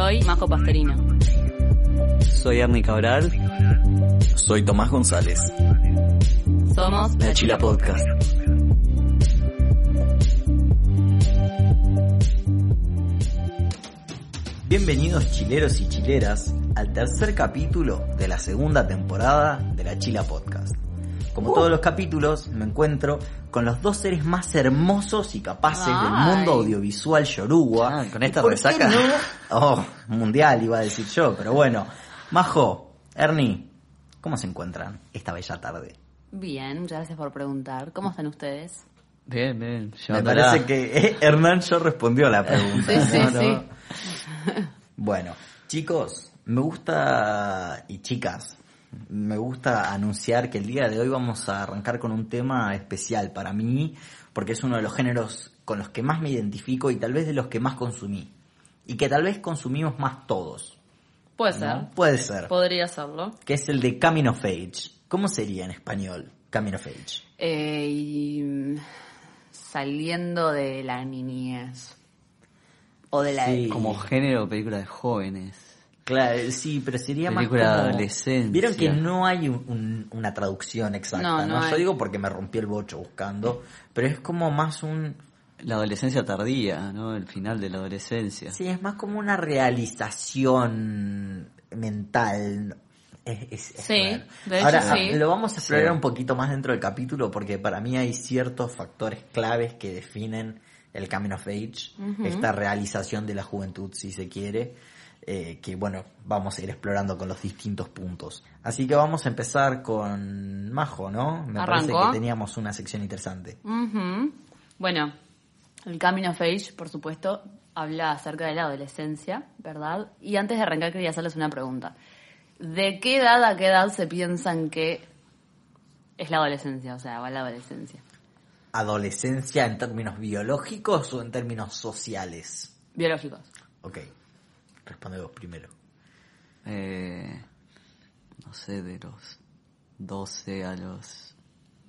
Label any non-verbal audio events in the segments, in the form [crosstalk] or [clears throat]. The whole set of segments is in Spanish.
Soy Majo Pasterino. Soy Ernie Cabral. Soy Tomás González. Somos La Chila Podcast. Bienvenidos chileros y chileras al tercer capítulo de la segunda temporada de la Chila Podcast. Como todos los capítulos, me encuentro con los dos seres más hermosos y capaces del mundo audiovisual yoruba. Ah, con esta ¿Y por qué resaca. no? [laughs] Oh, mundial iba a decir yo, pero bueno. Majo, Ernie, ¿cómo se encuentran esta bella tarde? Bien, muchas gracias por preguntar. ¿Cómo están ustedes? Bien, bien. Me parece que eh, Hernán ya respondió a la pregunta. Sí, sí, ¿no? ¿No? sí. Bueno, chicos, me gusta, y chicas, me gusta anunciar que el día de hoy vamos a arrancar con un tema especial para mí, porque es uno de los géneros con los que más me identifico y tal vez de los que más consumí. Y que tal vez consumimos más todos. Puede ¿no? ser. Puede ser. Podría serlo. Que es el de Coming of Age. ¿Cómo sería en español? Coming of Age. Eh, y, mm, saliendo de la niñez. O de la... Sí. Como género película de jóvenes. Claro, sí, pero sería Película más como... adolescencia. Vieron que no hay un- un- una traducción exacta, No, ¿no? no Yo digo porque me rompí el bocho buscando, pero es como más un... La adolescencia tardía, ¿no? El final de la adolescencia. Sí, es más como una realización mental. Es, es- es Sí, raro. de hecho Ahora, sí. lo vamos a explorar Sí. un poquito más dentro del capítulo porque para mí hay ciertos factores claves que definen el Coming of Age, esta realización de la juventud, si se quiere, eh, que bueno, vamos a ir explorando con los distintos puntos. Así que vamos a empezar con Majo, ¿no? Me parece que teníamos una sección interesante. Bueno, el Coming of Age, por supuesto, habla acerca de la adolescencia, ¿verdad? Y antes de arrancar quería hacerles una pregunta. ¿De qué edad a qué edad se piensan que es la adolescencia? O sea, va la adolescencia. ¿Adolescencia en términos biológicos o en términos sociales? Biológicos. Ok, responde vos primero. Eh, no sé, de los 12 a los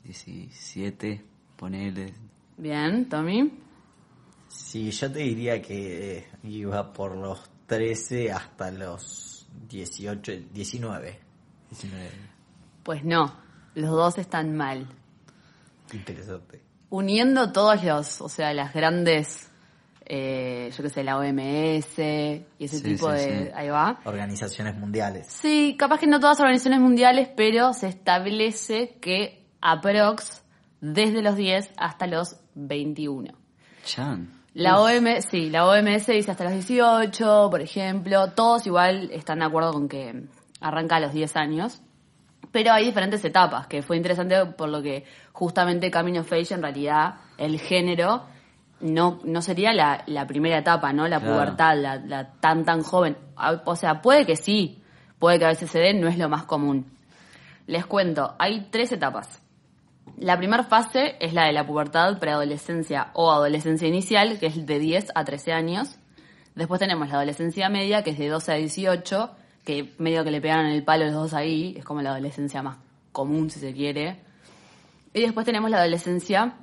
17, ponele. Bien, Tommy. Sí, yo te diría que eh, iba por los 13 hasta los 18, 19. 19. Pues no, los dos están mal. Interesante. Uniendo todos los, o sea, las grandes, eh, yo qué sé, la OMS y ese Sí, tipo sí, de... sí. Ahí va. Organizaciones mundiales. Sí, capaz que no todas las organizaciones mundiales, pero se establece que aprox desde los 10 hasta los 21. Chan. La OMS, sí, la OMS dice hasta los 18, por ejemplo, todos igual están de acuerdo con que arranca a los 10 años, pero hay diferentes etapas, que fue interesante por lo que justamente Camino of Age en realidad el género no, no sería la, la primera etapa, ¿no? La Claro. pubertad, la, la tan tan joven. Ah, O sea, puede que sí, puede que a veces se den, no es lo más común. Les cuento, hay tres etapas. La primera fase es la de la pubertad, preadolescencia o adolescencia inicial, que es de 10 a 13 años. Después tenemos la adolescencia media, que es de 12 a 18, que medio que le pegaron el palo los dos ahí, es como la adolescencia más común, si se quiere. Y después tenemos la adolescencia,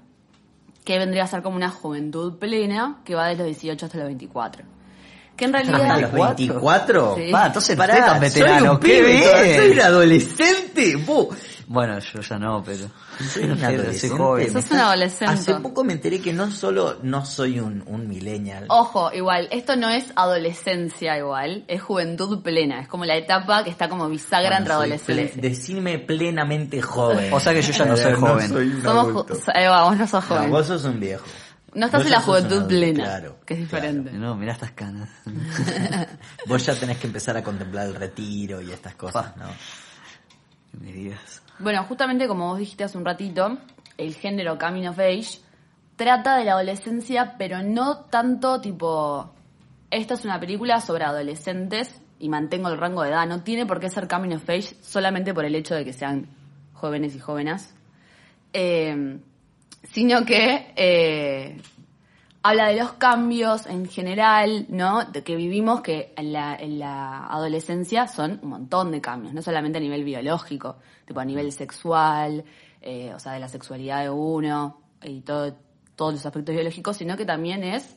que vendría a ser como una juventud plena, que va de los 18 hasta los 24. Que en ¿Hasta realidad... los 24? Sí. Va, entonces Pará, tan soy veterano, un qué pibe, bien. soy un adolescente. vos. Bueno, yo ya no, pero. Soy un Soy adolescente. joven. Sos un adolescente. Hace poco me enteré que no solo no soy un, un millennial. Ojo, igual, esto no es adolescencia igual, es juventud plena, es como la etapa que está como bisagra entre Bueno, soy adolescencia. ple- decime plenamente joven. O sea que yo ya no soy joven. soy un Somos adulto. ju- ahí va, vos no sos No, joven. vos sos un viejo. No estás en la juventud plena, claro, que es diferente. No, mirá estas canas. [laughs] Vos ya tenés que empezar a contemplar el retiro y estas cosas, ¿no? Que me digas. Bueno, justamente como vos dijiste hace un ratito, el género Coming of Age trata de la adolescencia, pero no tanto tipo, esta es una película sobre adolescentes y mantengo el rango de edad, no tiene por qué ser Coming of Age solamente por el hecho de que sean jóvenes y jóvenes, Eh, sino que eh, habla de los cambios en general, ¿no? De que vivimos que en la, en la adolescencia son un montón de cambios, no solamente a nivel biológico, tipo a nivel sexual, eh, o sea, de la sexualidad de uno y todo, todos los aspectos biológicos, sino que también es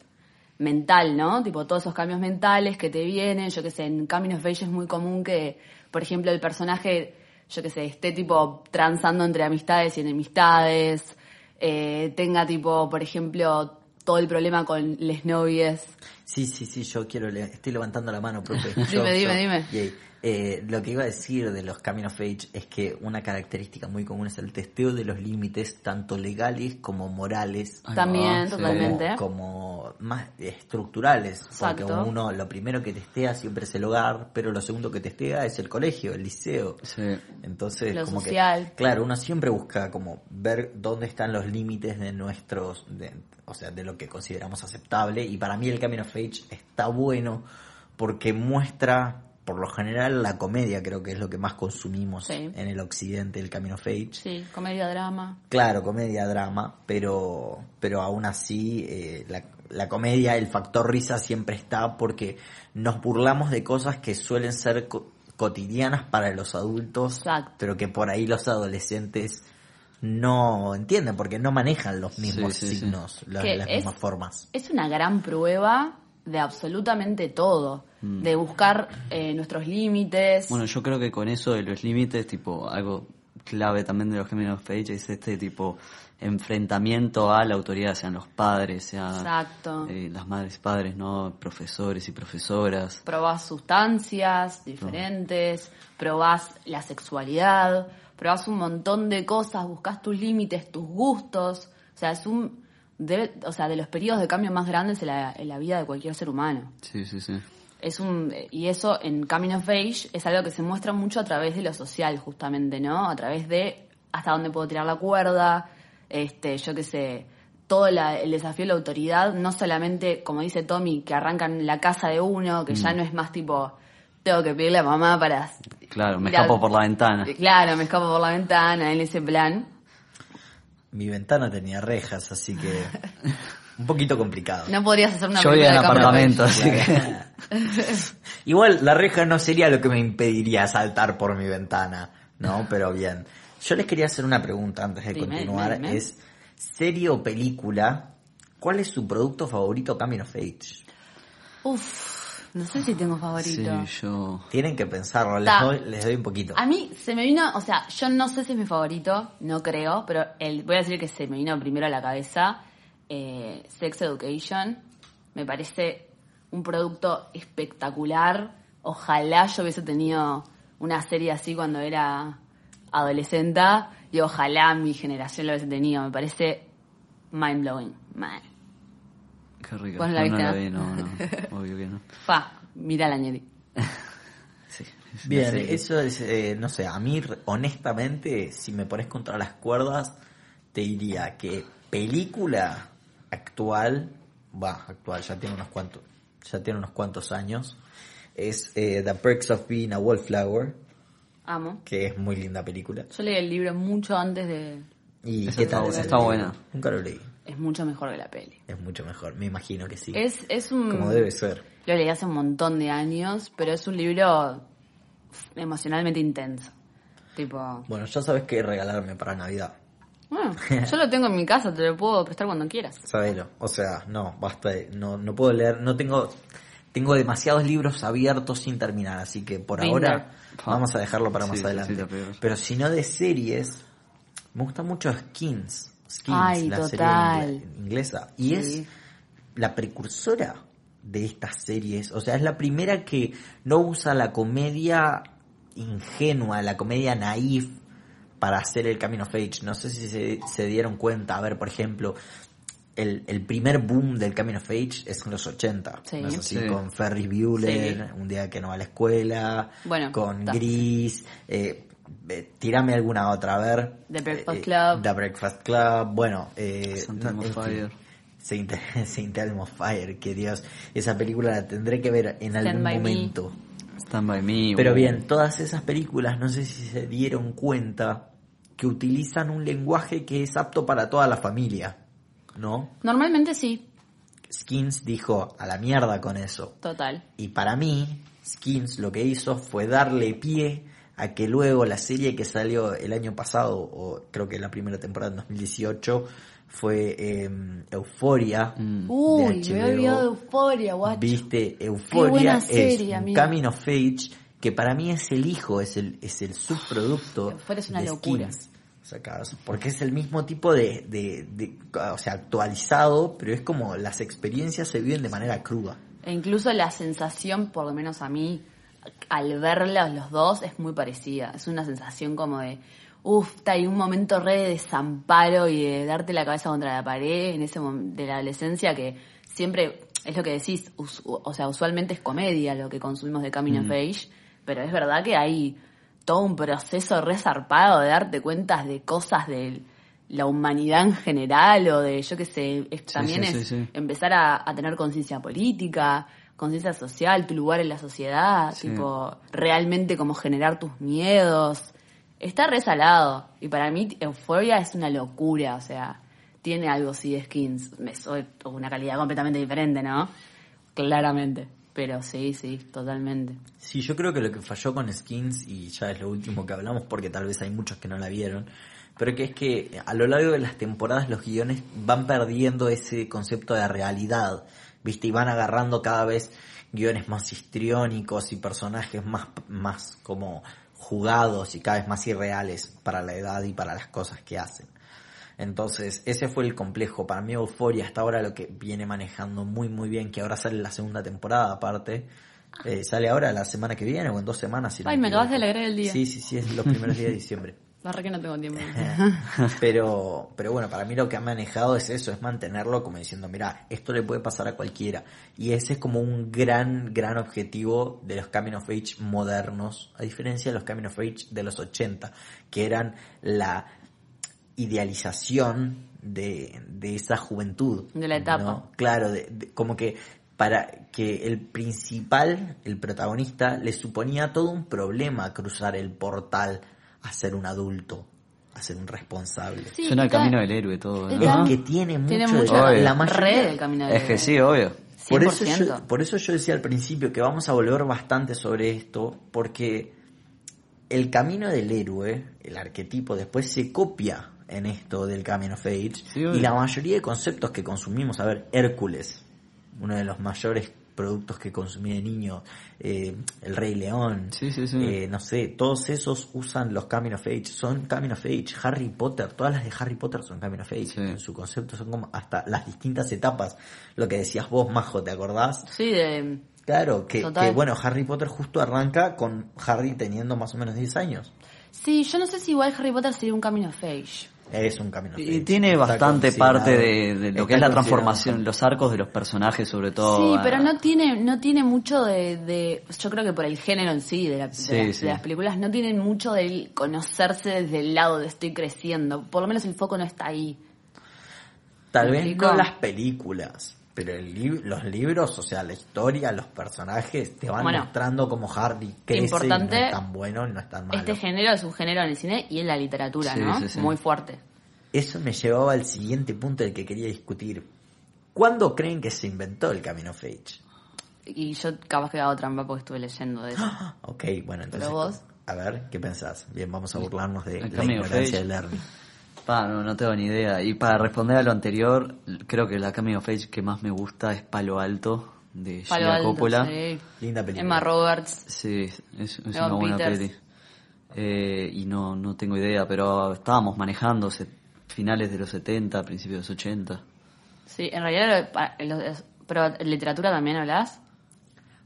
mental, ¿no? Tipo todos esos cambios mentales que te vienen, yo que sé, en Camino of Age es muy común que, por ejemplo, el personaje, yo que sé, esté tipo transando entre amistades y enemistades, eh, tenga tipo, por ejemplo, todo el problema con les novies. Sí, sí, sí, yo quiero, le- estoy levantando la mano, profe. [laughs] Dime, Yo- dime, yo- dime. Yay. Eh, lo que iba a decir de los Camino of Age es que una característica muy común es el testeo de los límites, tanto legales como morales. También, totalmente. como más estructurales, porque Exacto. uno lo primero que testea siempre es el hogar, pero lo segundo que testea es el colegio, el liceo. Sí. Entonces, Lo como social. que, claro, uno siempre busca como ver dónde están los límites de nuestros, de- o sea, de lo que consideramos aceptable. Y para mí el Camino of Age está bueno porque muestra, por lo general, la comedia, creo que es lo que más consumimos Sí. en el occidente, el Camino of Age. Sí, comedia, drama. Claro, comedia, drama, pero, pero aún así eh, la, la comedia, el factor risa siempre está porque nos burlamos de cosas que suelen ser co- cotidianas para los adultos, Exacto. pero que por ahí los adolescentes no entienden porque no manejan los mismos sí, sí. signos, las, Que las es- mismas formas. Es una gran prueba de absolutamente todo, de buscar eh, nuestros límites. Bueno, yo creo que con eso de los límites, tipo, algo clave también de los of Age es este tipo enfrentamiento a la autoridad, sean los padres, sean eh, las madres y padres, ¿no? Profesores y profesoras. probás sustancias diferentes, probás la sexualidad, probás un montón de cosas, buscas tus límites, tus gustos. O sea, es un. De- o sea, de los periodos de cambio más grandes en la, en la vida de cualquier ser humano. Sí, sí, sí. Es un, y eso en Camino of Age es algo que se muestra mucho a través de lo social, justamente, ¿no? A través de hasta dónde puedo tirar la cuerda, este, yo qué sé, todo la- el desafío de la autoridad, no solamente, como dice Tommy, que arrancan la casa de uno, que ya no es más tipo, tengo que pedirle a mamá para... Claro, me escapo por la ventana. Claro, me escapo por la ventana, en ese plan. Mi ventana tenía rejas, así que [laughs] un poquito complicado. No podrías hacer una Yo vivía en of apartamento, así que... [laughs] Igual la reja no sería lo que me impediría saltar por mi ventana, ¿no? Pero bien. Yo les quería hacer una pregunta antes de Dime, continuar. dime. Es, serie o película, ¿cuál es su producto favorito Camino of Age? Uf, no sé si tengo Sí, favorito. yo... Tienen que pensarlo, les Ta. doy, les doy un poquito. A mí se me vino, o sea, yo no sé si es mi favorito, no creo, pero el, voy a decir que se me vino primero a la cabeza eh, Sex Education. Me parece un producto espectacular. Ojalá yo hubiese tenido una serie así cuando era adolescente y ojalá mi generación lo hubiese tenido. Me parece mind blowing. Man. Qué rico. ¿Vos la no, no la vi, no, no. [laughs] Obvio que no. Fa, mira la ñeri. [laughs] Sí. Bien, Sí. eso es, eh, no sé, a mí honestamente, si me pones contra las cuerdas, te diría que película actual, va, actual, ya tiene unos cuantos, ya tiene unos cuantos años, es eh, The Perks of Being a Wallflower, Amo. que es muy linda película. Yo leí el libro mucho antes de... ¿Y qué está tal? está buena. Nunca lo leí. Es mucho mejor que la peli. Es mucho mejor, me imagino que sí. Es, es un... Como debe ser. Lo leí hace un montón de años, pero es un libro emocionalmente intenso. Tipo, Bueno, ya sabes qué regalarme para Navidad. bueno, [laughs] yo lo tengo en mi casa, te lo puedo prestar cuando quieras. Sabelo. O sea, no, basta de, no, no puedo leer, no tengo, tengo demasiados libros abiertos sin terminar, así que por Binder. ahora vamos a dejarlo para Sí, más adelante. sí. Pero si no de series, me gusta mucho Skins. Skins, Ay, la total. serie ingle- inglesa. Y Sí. es la precursora de estas series. O sea, es la primera que no usa la comedia ingenua, la comedia naif para hacer el Camino of Age. No sé si se, se dieron cuenta. A ver, por ejemplo, el, el primer boom del Camino of Age es en los 80. Sí. ¿no es así? Sí. Con Ferris Bueller, un día que no va a la escuela, Bueno, con está. Gris, eh, eh, tirame alguna otra, a ver. The Breakfast Eh, Club. The Breakfast Club, bueno, eh, no. Fire. Saint, [laughs] Saint Elmo Fire, que Dios, esa película la tendré que ver en Stand algún by Me. momento. Stand by me. Pero uh, bien, todas esas películas, no sé si se dieron cuenta que utilizan un lenguaje que es apto para toda la familia, ¿no? Normalmente sí, Skins dijo a la mierda con eso. total. Y para mí, Skins lo que hizo fue darle pie a que luego la serie que salió el año pasado, o creo que la primera temporada en 2018, fue eh, Euforia. Mm. Uy, me había olvidado de Euforia, guacho. Viste, Euforia es serie, un amigo. Coming of Age que para mí es el hijo, es el, es el subproducto Euphoria es una de locura. Skins. Porque es el mismo tipo de, de, de- o sea, actualizado, pero es como las experiencias se viven de manera cruda. E incluso la sensación, por lo menos a mí, al verlos los dos, es muy parecida. Es una sensación como de, uff, hay un momento re de desamparo y de darte la cabeza contra la pared en ese momento de la adolescencia que siempre, es lo que decís, o sea, usualmente es comedia lo que consumimos de Coming of Age, pero es verdad que hay todo un proceso re zarpado de darte cuentas de cosas de la humanidad en general o de, yo qué sé, es- también sí, es sí. empezar a, a tener conciencia política, conciencia social, tu lugar en la sociedad, Sí. tipo, realmente como generar tus miedos. Está resalado. Y para mí, Euphoria es una locura, o sea, tiene algo así de skins. Soy una calidad completamente diferente, ¿no? Claramente. Pero sí, sí, totalmente. Sí, yo creo que lo que falló con Skins, y ya es lo último que hablamos porque tal vez hay muchos que no la vieron, pero que es que a lo largo de las temporadas los guiones van perdiendo ese concepto de realidad, ¿viste? Y van agarrando cada vez guiones más histriónicos y personajes más, más como jugados y cada vez más irreales para la edad y para las cosas que hacen. Entonces, ese fue el complejo. Para mí, Euphoria hasta ahora lo que viene manejando muy, muy bien, que ahora sale la segunda temporada aparte. Eh, sale ahora la semana que viene o en dos semanas. si no Ay, me acabas de alegrar el día. Sí, sí, sí, es los primeros días de diciembre. [laughs] Barra que no tengo tiempo. [laughs] Pero, pero bueno, para mí lo que ha manejado es eso, es mantenerlo como diciendo, mira, esto le puede pasar a cualquiera. Y ese es como un gran, gran objetivo de los Coming of Age modernos, a diferencia de los Coming of Age de los 80, que eran la idealización de, de esa juventud. De la etapa. ¿no? Claro, de- de- como que para que el principal, el protagonista, le suponía todo un problema cruzar el portal a ser un adulto, a ser un responsable. Sí, Suena el camino del héroe todo, ¿no? Es que tiene mucho, Tiene de- mucho Obvio. la mayoría- del camino del Es que héroe. sí, obvio. por eso, 100%. yo, por eso yo decía al principio que vamos a volver bastante sobre esto, porque el camino del héroe, el arquetipo, después se copia en esto del Camino of Age, Sí, y la mayoría de conceptos que consumimos, a ver, Hércules, uno de los mayores productos que consumí de niño, eh, El Rey León, Sí, sí, sí. eh, no sé, todos esos usan los Camino of Age, son Camino of Age, Harry Potter, todas las de Harry Potter son Camino of Age, Sí. en su concepto son como hasta las distintas etapas, lo que decías vos, Majo, ¿te acordás? Sí, de... Claro, que, que, bueno, Harry Potter justo arranca con Harry teniendo más o menos 10 años. Sí, yo no sé si igual Harry Potter sería un camino of age. Es un camino. Y tiene Está bastante parte de, de lo que es la transformación, los arcos de los personajes sobre todo. Sí, pero no tiene, no tiene mucho de, de- yo creo que por el género en sí de, la- de Sí, de las películas no tienen mucho del conocerse desde el lado de estoy creciendo. Por lo menos el foco no está ahí. Tal ¿Me vez no las películas, pero el lib- los libros, o sea, la historia, los personajes te van Bueno. mostrando cómo Harry crece Importante, y no es tan bueno y no es tan malo. Este género es un género en el cine y en la literatura, Sí, ¿no? sí, sí. Muy fuerte. Eso me llevaba al siguiente punto del que quería discutir. ¿Cuándo creen que se inventó el Camino of Age? Y yo capaz que hago trampa porque estuve leyendo de eso. [gasps] Ok, bueno, entonces... Pero vos. A ver, ¿qué pensás? Bien, vamos a burlarnos de El la ignorancia de Lerny. [laughs] Pa, no, no tengo ni idea. Y para responder a lo anterior, creo que la Camino of Age que más me gusta es Palo Alto, de Palo Alto, Coppola. sí. Linda película. Emma Roberts. Sí, es, una buena Peters. peli. Eh, y no, no tengo idea, pero estábamos manejando finales de los 70, principios de los 80. Sí, en realidad, lo- pa- lo- es- pero en literatura también hablas.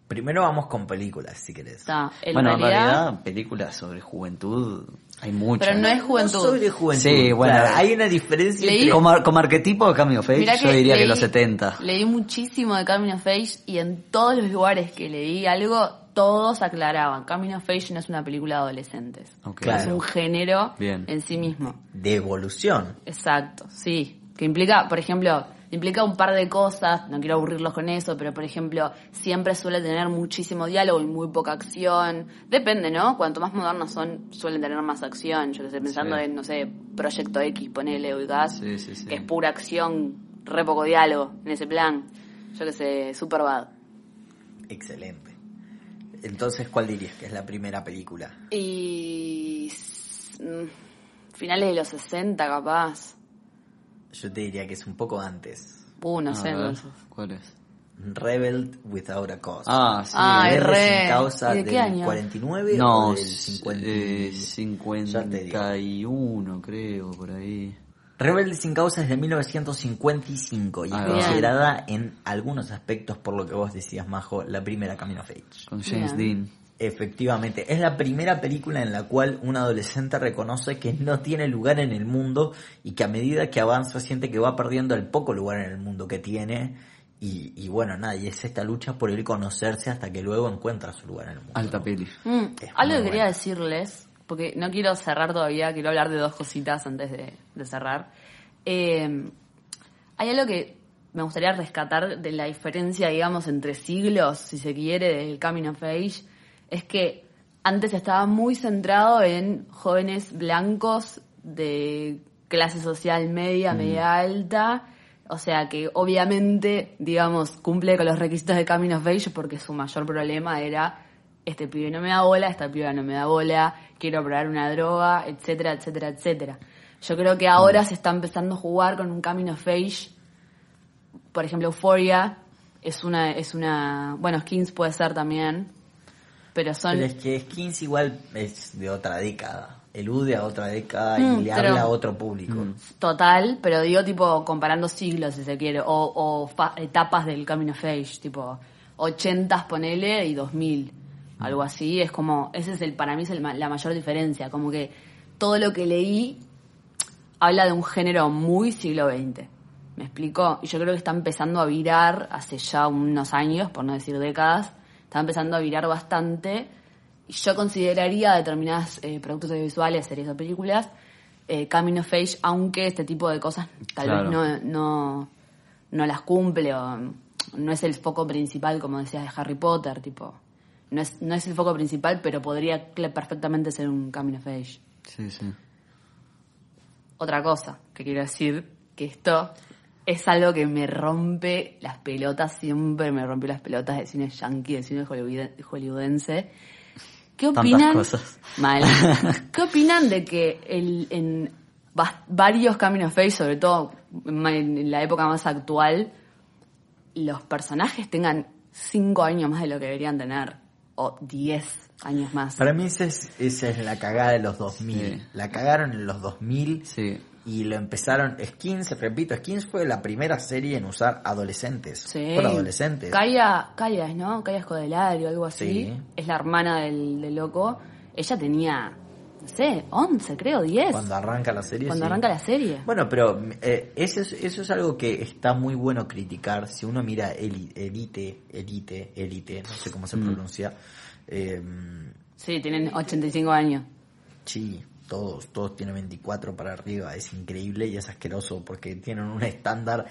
Primero vamos con películas, si querés. Está, en bueno, realidad, en realidad, películas sobre juventud hay muchas. Pero no es juventud. No sobre juventud. Sí, bueno. Claro, hay una diferencia Leí- entre... Como, ar- como arquetipo de Camino of Age, Mirá yo diría que los 70. Leí muchísimo de Camino of Age y en todos los lugares que leí algo, todos aclaraban. Camino of Age no es una película de adolescentes. Es un género Bien. en sí mismo. de evolución. Exacto, sí. Que implica, por ejemplo, implica un par de cosas, no quiero aburrirlos con eso, pero por ejemplo, siempre suele tener muchísimo diálogo y muy poca acción. Depende, ¿no? Cuanto más modernos son, suelen tener más acción. Yo sé, pensando Sí. en, no sé, Proyecto X, ponele, ubicás, Sí, sí, que es pura acción, re poco diálogo en ese plan. Yo que sé, super bad. Excelente. Entonces, ¿cuál dirías que es la primera película? Y... mm, finales de los 60 capaz. Yo te diría que es un poco antes. Uh, no A sé, entonces. ¿Cuál es? Rebel Without a Cause. Ah, sí. Ah, es re. sin causa ¿Y de qué del año? 49 no, o del s- 50. eh, Ya te digo. 51 creo, por ahí. Rebelde sin causa es de 1955 y es Ah, considerada en algunos aspectos, por lo que vos decías, Majo, la primera Camino of Age. Con James Bien. Dean. Efectivamente, es la primera película en la cual un adolescente reconoce que no tiene lugar en el mundo y que a medida que avanza siente que va perdiendo el poco lugar en el mundo que tiene. Y, y bueno, nada, y es esta lucha por él conocerse hasta que luego encuentra su lugar en el mundo. Alta peli. Mm, algo que quería bueno. decirles, porque no quiero cerrar todavía, quiero hablar de dos cositas antes de, de cerrar. Eh, hay algo que me gustaría rescatar de la diferencia, digamos, entre siglos, si se quiere, del Coming of Age, es que antes estaba muy centrado en jóvenes blancos de clase social media, media alta, o sea que obviamente, digamos, cumple con los requisitos de Coming of Age porque su mayor problema era este pibe no me da bola, esta piba no me da bola, quiero probar una droga, etcétera, etcétera, etcétera. Yo creo que ahora se está empezando a jugar con un Coming of Age por ejemplo, Euphoria es una, es una, bueno, Skins puede ser también, pero son, Pero es que Skins igual es de otra década. Elude a otra década y Mm, le pero- habla a otro público. total, pero digo tipo comparando siglos si se quiere, o, etapas del Coming of Age, tipo 80 ponele y 2000, algo así, es como, ese es el, para mí es el ma- la mayor diferencia, como que todo lo que leí habla de un género muy siglo XX. ¿Me explico? Y yo creo que está empezando a virar hace ya unos años, por no decir décadas, está empezando a virar bastante. Y yo consideraría determinadas eh, productos audiovisuales, series o películas, eh, coming of age, aunque este tipo de cosas tal Claro. vez no, no, no las cumple o no es el foco principal, como decías, de Harry Potter, tipo. No es, no es el foco principal, pero podría perfectamente ser un coming of age. Sí, sí. Otra cosa que quiero decir, que esto es algo que me rompe las pelotas, siempre me rompió las pelotas de cine yankee, de cine hollywood- hollywoodense. ¿Qué opinan? cosas. Mal. [laughs] ¿Qué opinan de que el, en varios Coming of Age, sobre todo en la época más actual, los personajes tengan 5 años más de lo que deberían tener? O 10 años más. Para mí esa es, esa es la cagada de los 2000. Sí. La cagaron en los 2000 Sí. Y lo empezaron... Skins, repito, Skins fue la primera serie en usar adolescentes. Sí. Por adolescentes. Kaya, Kaya, ¿no? Kaya Escodelario, algo así. Sí. Es la hermana del, del loco. Ella tenía, no sé, 11, creo, 10. Cuando arranca la serie. Cuando sí. arranca la serie. Bueno, pero eh, eso, es, eso es algo que está muy bueno criticar. Si uno mira Eli- Elite, Elite, Elite, no sé cómo se pronuncia. Eh, Sí, tienen 85 años. sí, todos, todos tienen 24 para arriba. Es increíble y es asqueroso porque tienen un estándar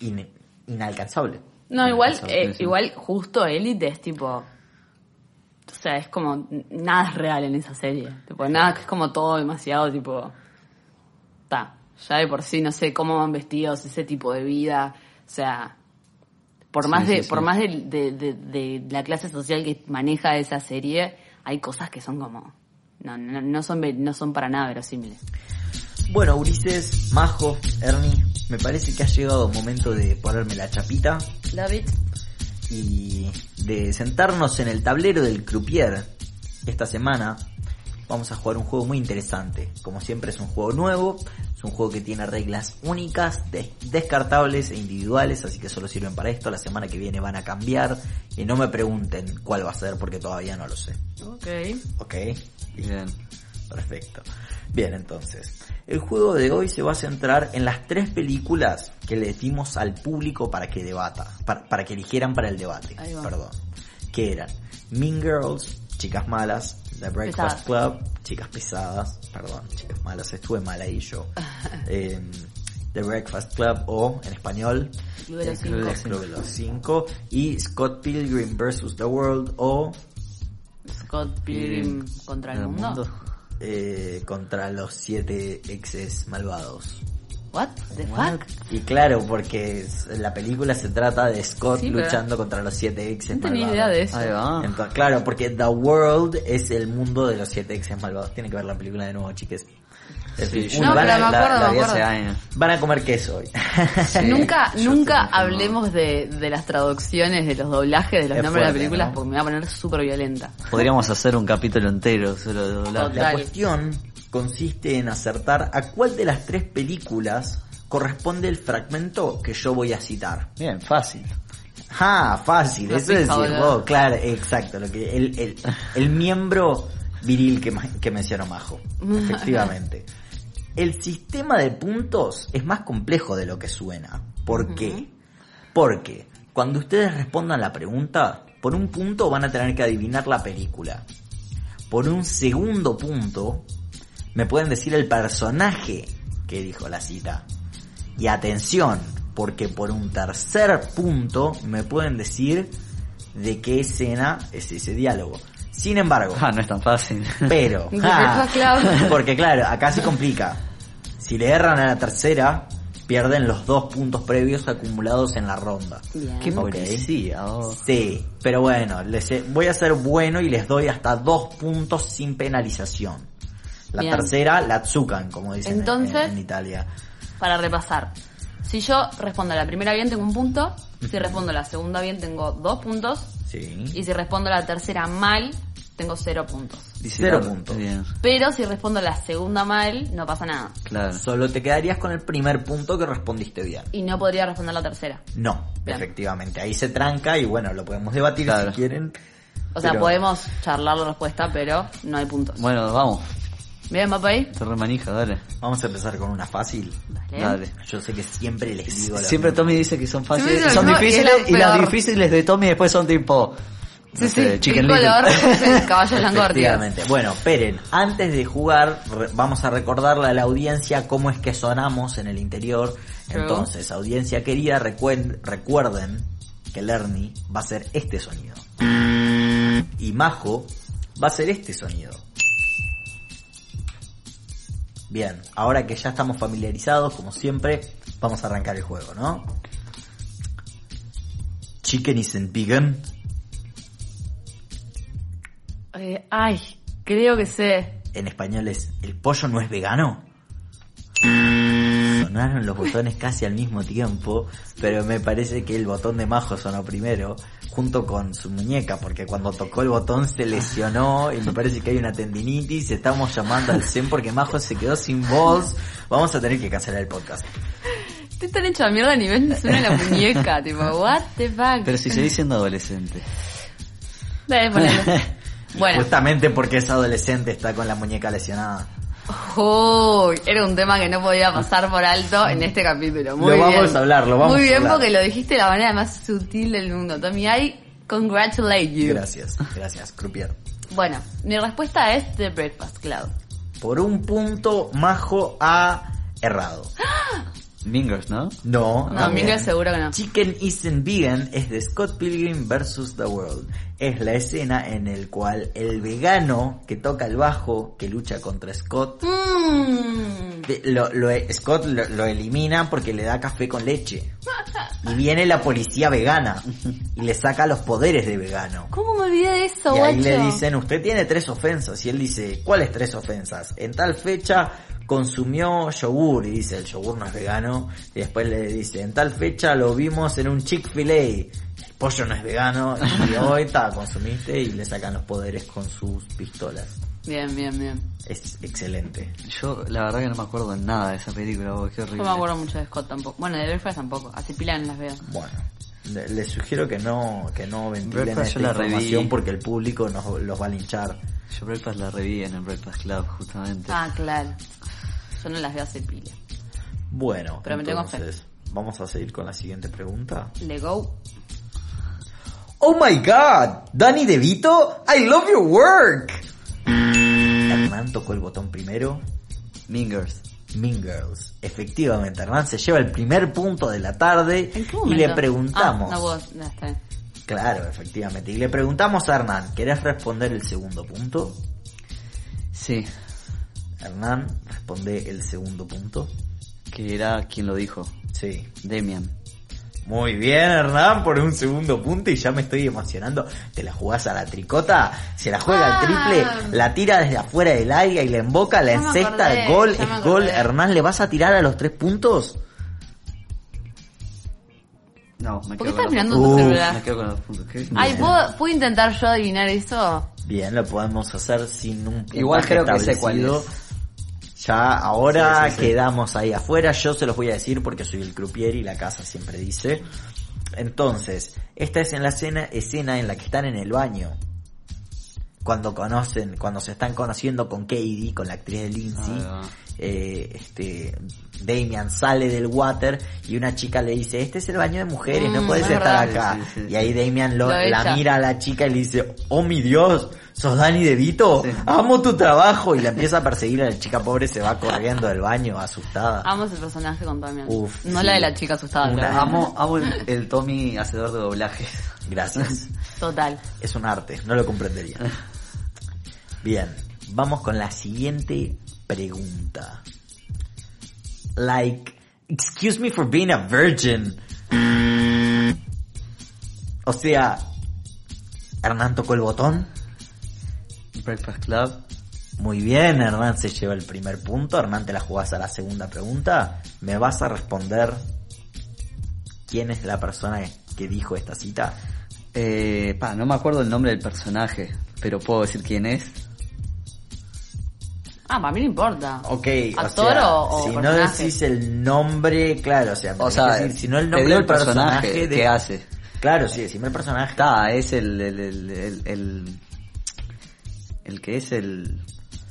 in- inalcanzable. No, igual, eh, igual justo Elite es tipo... O sea, es como... Nada es real en esa serie. Tipo, nada, que es como todo demasiado tipo... Ta, ya de por sí no sé cómo van vestidos, ese tipo de vida. O sea, por Sí, más de, sí, sí. por más de, de- de- de la clase social que maneja esa serie, hay cosas que son como... No, no, no son, no son para nada verosímiles. Bueno, Ulises, Majo, Ernie, me parece que ha llegado el momento de ponerme la chapita David. y de sentarnos en el tablero del croupier. Esta semana vamos a jugar un juego muy interesante. Como siempre es un juego nuevo, es un juego que tiene reglas únicas, des- descartables e individuales, así que solo sirven para esto. La semana que viene van a cambiar y no me pregunten cuál va a ser porque todavía no lo sé. Ok. ¿Ok? Bien. Perfecto. Bien, entonces. El juego de hoy se va a centrar en las tres películas que le dimos al público para que debata, para, para que eligieran para el debate. Ahí va. Perdón. Que eran Mean Girls, Chicas Malas, The Breakfast Club, Chicas Pesadas, perdón, Chicas Malas, estuve mal ahí yo. [laughs] Eh, The Breakfast Club o, en español, Club de los El Club de- Cinco. Club de los Cinco y Scott Pilgrim vs. The World o Scott Pilgrim contra el ¿El mundo. eh, contra los siete exes malvados. What the fuck? Y claro, porque la película se trata de Scott Sí, luchando contra los siete exes No tenía malvados. idea de eso. Ahí va. Entonces, claro, porque The World es el mundo de los siete exes malvados. Tiene que ver la película de nuevo, chiques. Sí, No, van, pero a, me la- acuerdo, la me vi acuerdo. hace años. van a comer queso hoy. [laughs] nunca, nunca hablemos de, de las traducciones, de los doblajes, de los Es nombres de las películas, ¿no? porque me va a poner súper violenta. Podríamos hacer un capítulo entero solo de doblaje. La cuestión consiste en acertar a cuál de las tres películas corresponde el fragmento que yo voy a citar. Bien, fácil. Ah, fácil, eso es decir, claro, exacto, lo que el, el, el miembro viril que, ma- que mencionó Majo, [laughs] efectivamente. El sistema de puntos es más complejo de lo que suena. ¿Por qué? Porque cuando ustedes respondan la pregunta, por un punto van a tener que adivinar la película. Por un segundo punto, me pueden decir el personaje que dijo la cita. Y atención, porque por un tercer punto me pueden decir de qué escena es ese diálogo. Sin embargo, Ah, no es tan fácil. pero, [laughs] Club. porque claro, acá se complica. Si le erran a la tercera, pierden los dos puntos previos acumulados en la ronda. Bien. Qué Ok. policía, vos. Sí, pero bueno, les, voy a ser bueno y les doy hasta dos puntos sin penalización. La Bien. tercera la atzucan, como dicen en- Entonces- en, en Italia. Para repasar. Si yo respondo a la primera bien tengo un punto, si respondo a la segunda bien tengo dos puntos, Sí. y si respondo a la tercera mal tengo cero puntos. Dice Cero puntos. Bien, Pero si respondo la segunda mal, no pasa nada. claro. Solo te quedarías con el primer punto que respondiste bien. Y no podría responder la tercera. No, Bien. efectivamente. Ahí se tranca y bueno, lo podemos debatir Claro. si quieren. O sea, Pero- podemos charlar la respuesta, pero no hay puntos. Bueno, vamos. Bien, ¿va por ahí? Te remanija, dale. Vamos a empezar con una fácil. Dale. Dale. Yo sé que siempre les digo Siempre mismo. Tommy dice que son fáciles, son y difíciles la y las difíciles de Tommy después son tipo no Sí, sé, sí, Chicken el Little. color es el [laughs] caballo blanco Ortigas. Efectivamente. Bueno, esperen, antes de jugar, vamos a recordarle a la audiencia cómo es que sonamos en el interior. True. Entonces, audiencia querida, recuerden que Lerny va a hacer este sonido. Y Majo va a hacer este sonido. Bien, ahora que ya estamos familiarizados, como siempre, vamos a arrancar el juego, ¿no? Chicken isn't vegan. Eh, ay, creo que sé. en español es ¿El pollo no es vegano? Sonaron los botones casi al mismo tiempo, pero me parece que el botón de Majo sonó primero, junto con su muñeca, porque cuando tocó el botón se lesionó y me parece que hay una tendinitis, estamos llamando al Zen porque Majo se quedó sin voz, vamos a tener que cancelar el podcast. Estoy tan hecho a mierda a nivel de suena la muñeca, tipo, what the fuck. Pero si seguís siendo adolescente. Dale, ponelo. [laughs] Bueno, Justamente porque es adolescente está con la muñeca lesionada. Era un tema que no podía pasar por alto en este capítulo. Muy Lo vamos bien. a hablar, lo vamos Muy a bien hablar. porque lo dijiste de la manera más sutil del mundo. Tommy, I congratulate you. Gracias, gracias, Croupier. Bueno, mi respuesta es The Breakfast Club. Por un punto, Majo ha errado. Mingers, ¿no? No, No. Miguel seguro que no. Chicken Isn't Vegan es de Scott Pilgrim vs. The World. Es la escena en el cual el vegano que toca el bajo, que lucha contra Scott, Mmm. de- lo, lo- Scott lo, lo elimina porque le da café con leche. Y viene la policía vegana y le saca los poderes de vegano. ¿Cómo me olvidé de eso, Y ahí guacho? le dicen, usted tiene tres ofensas. Y él dice, ¿cuáles tres ofensas? En tal fecha consumió yogur. Y dice, el yogur no es vegano. Y después le dice, en tal fecha lo vimos en un Chick-fil-A. El pollo no es vegano. Y [laughs] hoy está, consumiste y le sacan los poderes con sus pistolas. Bien, bien, bien. Es excelente. Yo la verdad que no me acuerdo en nada de esa película, vos, qué No horrible. me acuerdo mucho de Scott tampoco. Bueno, de Breakfast tampoco. Así pilan las veo. Bueno. le- Les sugiero que no, que no ventilen Breakfast esta la información porque el público nos, los va a linchar. Yo Breakfast la reví en el Breakfast Club, justamente. Ah, claro. Yo no las veo hace pila. Bueno, Pero me tengo fe. entonces, vamos a seguir con la siguiente pregunta. Le go. Oh my god, Danny DeVito, I love your work. Hernán tocó el botón primero. Mingers. Mean Girls. Efectivamente, Hernán se lleva el primer punto de la tarde ¿En qué y le preguntamos. Ah, no, vos, ya está. bien. Claro, efectivamente. Y le preguntamos a Hernán, ¿querés responder el segundo punto? Sí, Hernán responde el segundo punto. que era quien lo dijo. Sí. Demian. Muy bien, Hernán, por un segundo punto y ya me estoy emocionando. ¿Te la jugás a la tricota? Se la juega al Ah. triple, la tira desde afuera del área y la emboca, la encesta, el gol, es gol. Hernán, ¿le vas a tirar a los tres puntos? No, me ¿Por quedo qué estás con los mirando puntos. tu Uh, celular? Me quedo con los puntos. ¿Qué? Ay, ¿puedo, ¿puedo intentar yo adivinar eso? Bien, lo podemos hacer sin un Igual puntaje creo que sé cuál establecido. Ya ahora Sí, sí, sí. quedamos ahí afuera, yo se los voy a decir porque soy el croupier y la casa siempre dice. Entonces, esta es en la escena, escena en la que están en el baño. Cuando conocen, cuando se están conociendo con Katie, con la actriz de Lindsay. Va. Eh, este Damian sale del water y una chica le dice, este es el baño de mujeres, no Mm, puedes es estar verdad. acá. Sí, sí, y ahí Damian lo- Lo la mira a la chica y le dice, oh mi Dios, sos Danny DeVito, Sí. amo tu trabajo. Y la empieza a perseguir a la chica pobre, se va corriendo del baño asustada. Amo ese personaje con Damian. Uf, no sí. la de la chica asustada. Una- claro. Amo, amo el, el Tommy hacedor de doblajes. Gracias. [laughs] Total. Es un arte, no lo comprendería. [laughs] Bien, vamos con la siguiente pregunta. Like, excuse me for being a virgin. O sea, Hernán tocó el botón. Breakfast Club. Muy bien, Hernán se lleva el primer punto. Hernán, te la jugás a la segunda pregunta. Me vas a responder quién es la persona que dijo esta cita. Eh, pa, no me acuerdo el nombre del personaje, pero puedo decir quién es. Ah, para mí no importa. Ok, ¿Actor o, sea, o- o si no decís el nombre, claro, o sea, O sea, decir, si no el nombre del el personaje, personaje, de- que hace. Claro, sí, decime el personaje. Está, es el el, el, el, el, el que es el...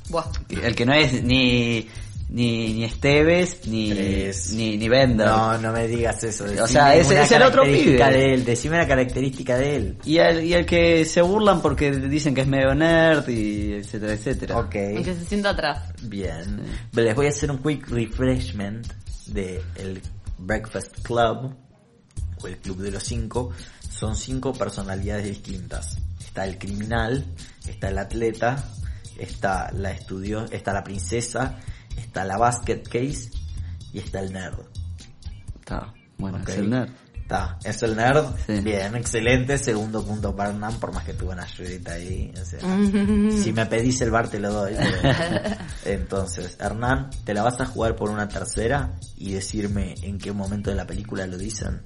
Buah. El que no es ni ni, ni Esteves ni, Tres. ni, ni Bender. No, no me digas eso. decime sea, ese una es el otro pibe. de él, decime una característica de él. Y el, y el que se burlan porque dicen que es medio nerd y etcétera, etcétera. Ok, El que se sienta atrás. bien. Les voy a hacer un quick refreshment de el Breakfast Club, o el Club de los Cinco. Son cinco personalidades distintas. Está el criminal, está el atleta, está la estudio, está la princesa, está la basket case y está el nerd. Está, bueno, es el nerd. Está, es el nerd. Sí. Bien, excelente. Segundo punto para Hernán, por más que tuve una ayudita ahí. o sea, si me pedís el bar te lo doy. pero- [laughs] Entonces, Hernán, te la vas a jugar por una tercera y decirme en qué momento de la película lo dicen.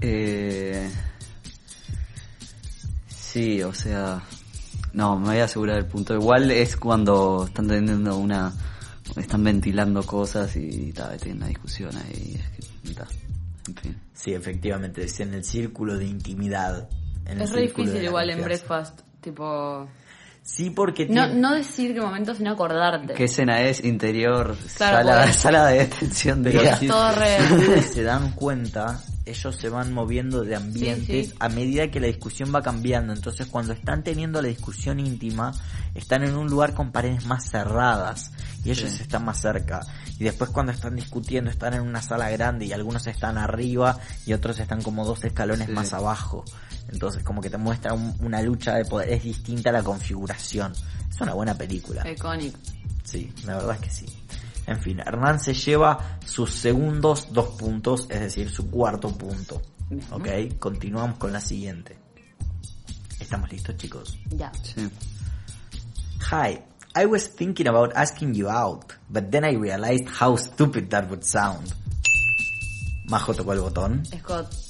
Eh, sí, o sea, no, me voy a asegurar el punto. Igual es cuando están teniendo una, están ventilando cosas y ta, tienen una discusión ahí. Es que, ta, en fin. Sí, efectivamente, es en el círculo de intimidad. en el Es re de difícil igual en. Breakfast. Tipo... Sí, porque No, tiene- no decir qué momento, sino acordarte. ¿Qué escena es? Interior, Claro, sala, sala de detención de gas. se dan cuenta, ellos se van moviendo de ambientes Sí, sí. a medida que la discusión va cambiando. Entonces, cuando están teniendo la discusión íntima, están en un lugar con paredes más cerradas y ellos Sí. están más cerca. Y después, cuando están discutiendo, están en una sala grande y algunos están arriba y otros están como dos escalones más abajo. Entonces, como que te muestra un- una lucha de poder. Es distinta la configuración. Es una buena película. Iconic. Sí, la verdad es que sí. En fin, Hernán se lleva sus segundos dos puntos, es decir, su cuarto punto. Ok, continuamos con la siguiente. ¿Estamos listos, chicos? Ya. Sí. Hi, I was thinking about asking you out, but then I realized how stupid that would sound. Majo tocó el botón. Scott.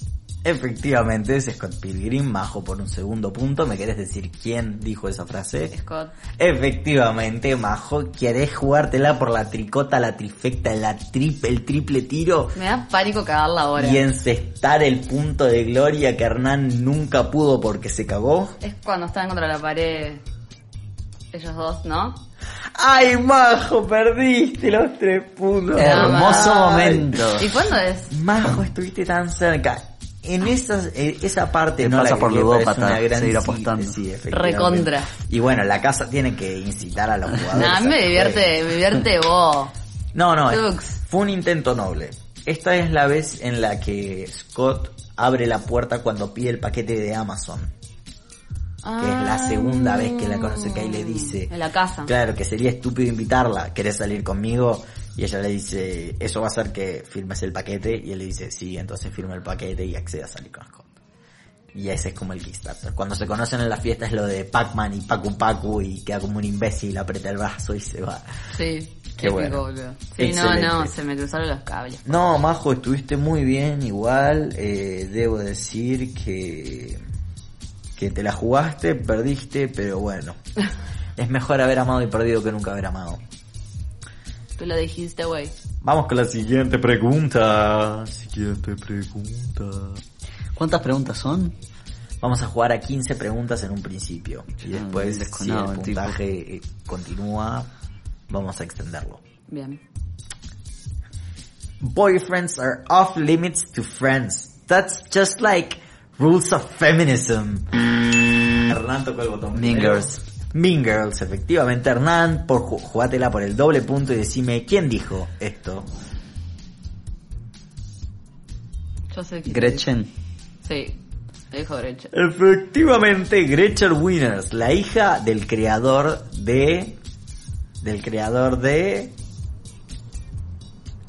Efectivamente, es Scott Pilgrim. Majo por un segundo punto. ¿Me querés decir quién dijo esa frase? Scott. Efectivamente, Majo, ¿querés jugártela por la tricota, la trifecta, la trip, el triple tiro Me da pánico cagarla ahora. y encestar el punto de gloria que Hernán nunca pudo porque se cagó? Es cuando están contra la pared. Ellos dos, ¿no? ¡Ay, Majo! Perdiste los tres puntos. Hermoso momento. ¿Y cuándo es? Majo, estuviste tan cerca. En esa, eh, esa parte Te no pasa la por ludópata, una gran seguir apostando. sí, efectivamente. Recontra. Y bueno, la casa tiene que incitar a los [laughs] jugadores. Nah, a mí a me divierte, me divierte vos. No, no, Tux. fue un intento noble. Esta es la vez en la que Scott abre la puerta cuando pide el paquete de Amazon. Que es la segunda vez que la conoce que ahí le dice. En la casa. Claro, que sería estúpido invitarla. ¿Querés salir conmigo? Y ella le dice, eso va a hacer que firmes el paquete. Y él le dice, sí, entonces firma el paquete y accede a salir con Scott. Y ese es como el Kickstarter. Cuando se conocen en la fiesta es lo de Pac-Man y Pacu Pacu y queda como un imbécil, aprieta el brazo y se va. Sí. Qué bueno. Sí, no, no, se me cruzaron los cables. No, Majo, estuviste muy bien, igual. eh, debo decir que, que te la jugaste, perdiste, pero bueno. [laughs] Es mejor haber amado y perdido que nunca haber amado. Tú lo dijiste, güey. Vamos con la siguiente pregunta. Siguiente pregunta. ¿Cuántas preguntas son? Vamos a jugar a 15 preguntas en un principio. Y Ah, después, si el el tipo. puntaje eh, continúa, vamos a extenderlo. Bien. Boyfriends are off limits to friends. That's just like rules of feminism. Hernán tocó el botón. Mean. Girls. Mean Girls, efectivamente. Hernán, por ju- jugátela por el doble punto y decime quién dijo esto. Yo sé que Gretchen. Sí, dijo Gretchen. Efectivamente, Gretchen Winners, la hija del creador de... Del creador de...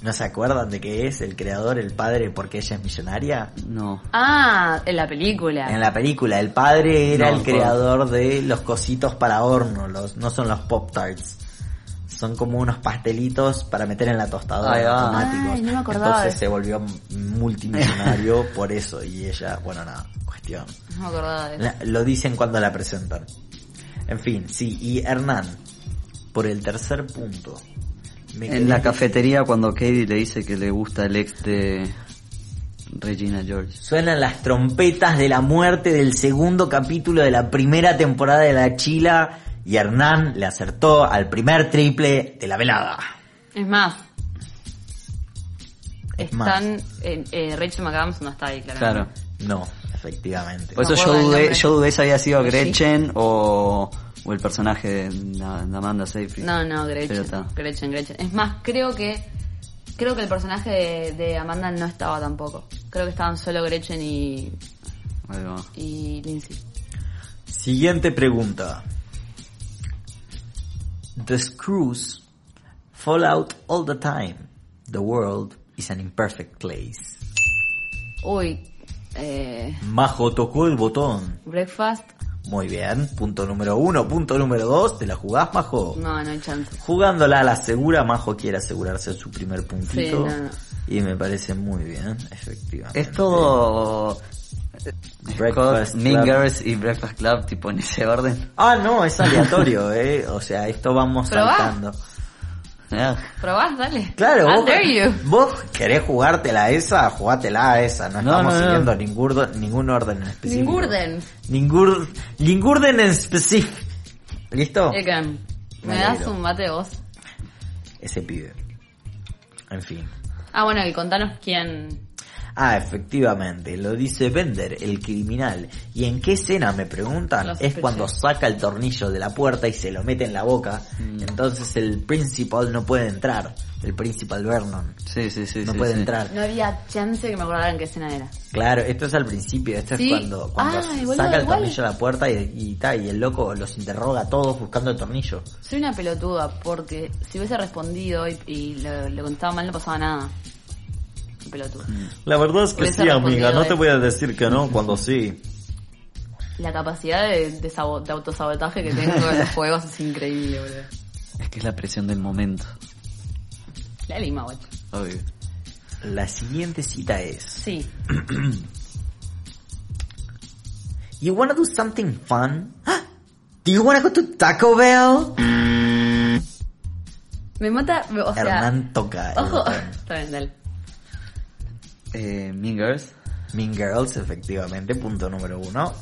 ¿No se acuerdan de qué es el creador, el padre, porque ella es millonaria? No. Ah, en la película. En la película, el padre era No, el creador de los cositos para horno, los, no son los Pop Tarts. Son como unos pastelitos para meter en la tostadora va. automáticos. Ay, no me acordaba Entonces se volvió multimillonario [laughs] por eso. Y ella, bueno, nada, cuestión. No me acordaba de eso. Lo dicen cuando la presentan. En fin, sí, y Hernán, por el tercer punto. Me En la cafetería cuando Katie le dice que le gusta el ex de Regina George. Suenan las trompetas de la muerte del segundo capítulo de la primera temporada de La Chila y Hernán le acertó al primer triple de la velada. Es más, Es más. están... eh, Rachel McAdams no está ahí, Claro. claramente. No, efectivamente. Por eso yo dudé, yo dudé si había sido Sí. Gretchen o, o el personaje de, Amanda Seyfried. No, no, Gretchen. Gretchen, Gretchen. Es más, creo que... Creo que el personaje de, de Amanda no estaba tampoco. Creo que estaban solo Gretchen y, Ahí va. y Lindsay. Siguiente pregunta. The screws fall out all the time. The world is an imperfect place. Uy, eh, Majo tocó el botón. Breakfast. Muy bien, punto número uno. Punto número dos, ¿te la jugás, Majo? No, no hay chance. Jugándola a la segura, Majo quiere asegurarse su primer puntito. Sí, no, no. Y me parece muy bien, efectivamente. Es todo Breakfast Mean Club. Girls y Breakfast Club, tipo en ese orden. Ah, no, es aleatorio, eh. O sea, esto vamos Probá. saltando. Ah, ¿Probás? Dale. Claro, vos, dare you. [laughs] vos querés jugártela a esa, jugátela a esa. No, No, estamos no, no. siguiendo Ningún, ningún orden en específico. Ningurden. Ningur, ningurden en específico. ¿Listo? Egan, ¿me Me das un mate vos? Ese pibe. En fin. Ah, bueno, y contanos quién... Ah, efectivamente, lo dice Bender, el criminal. ¿Y en qué escena me preguntan? Lo Es cuando saca el tornillo de la puerta y se lo mete en la boca. Mm. Entonces el principal no puede entrar. El principal Vernon. sí, sí, sí. no sí, puede sí. entrar. No había chance que me acordara en qué escena era. Claro, esto es al principio, esto Sí. es cuando, cuando boludo, saca el igual. tornillo de la puerta y, y, ta, y el loco los interroga a todos buscando el tornillo. Soy una pelotuda porque si hubiese respondido y, y le, le contestaba mal no pasaba nada. La verdad es que sí, amiga, no te voy a decir que no cuando sí. La capacidad de, de, sabo- de autosabotaje que tengo en los juegos es increíble, boludo. Es que es la presión del momento. La lima, guacho. Obvio. La siguiente cita es... Sí. You wanna do something fun? Do you wanna go to Taco Bell? Me mata, o sea... Hernán toca Ojo. [laughs] Está bien, dale. Eh, mean Girls. Mean Girls, efectivamente, punto número uno.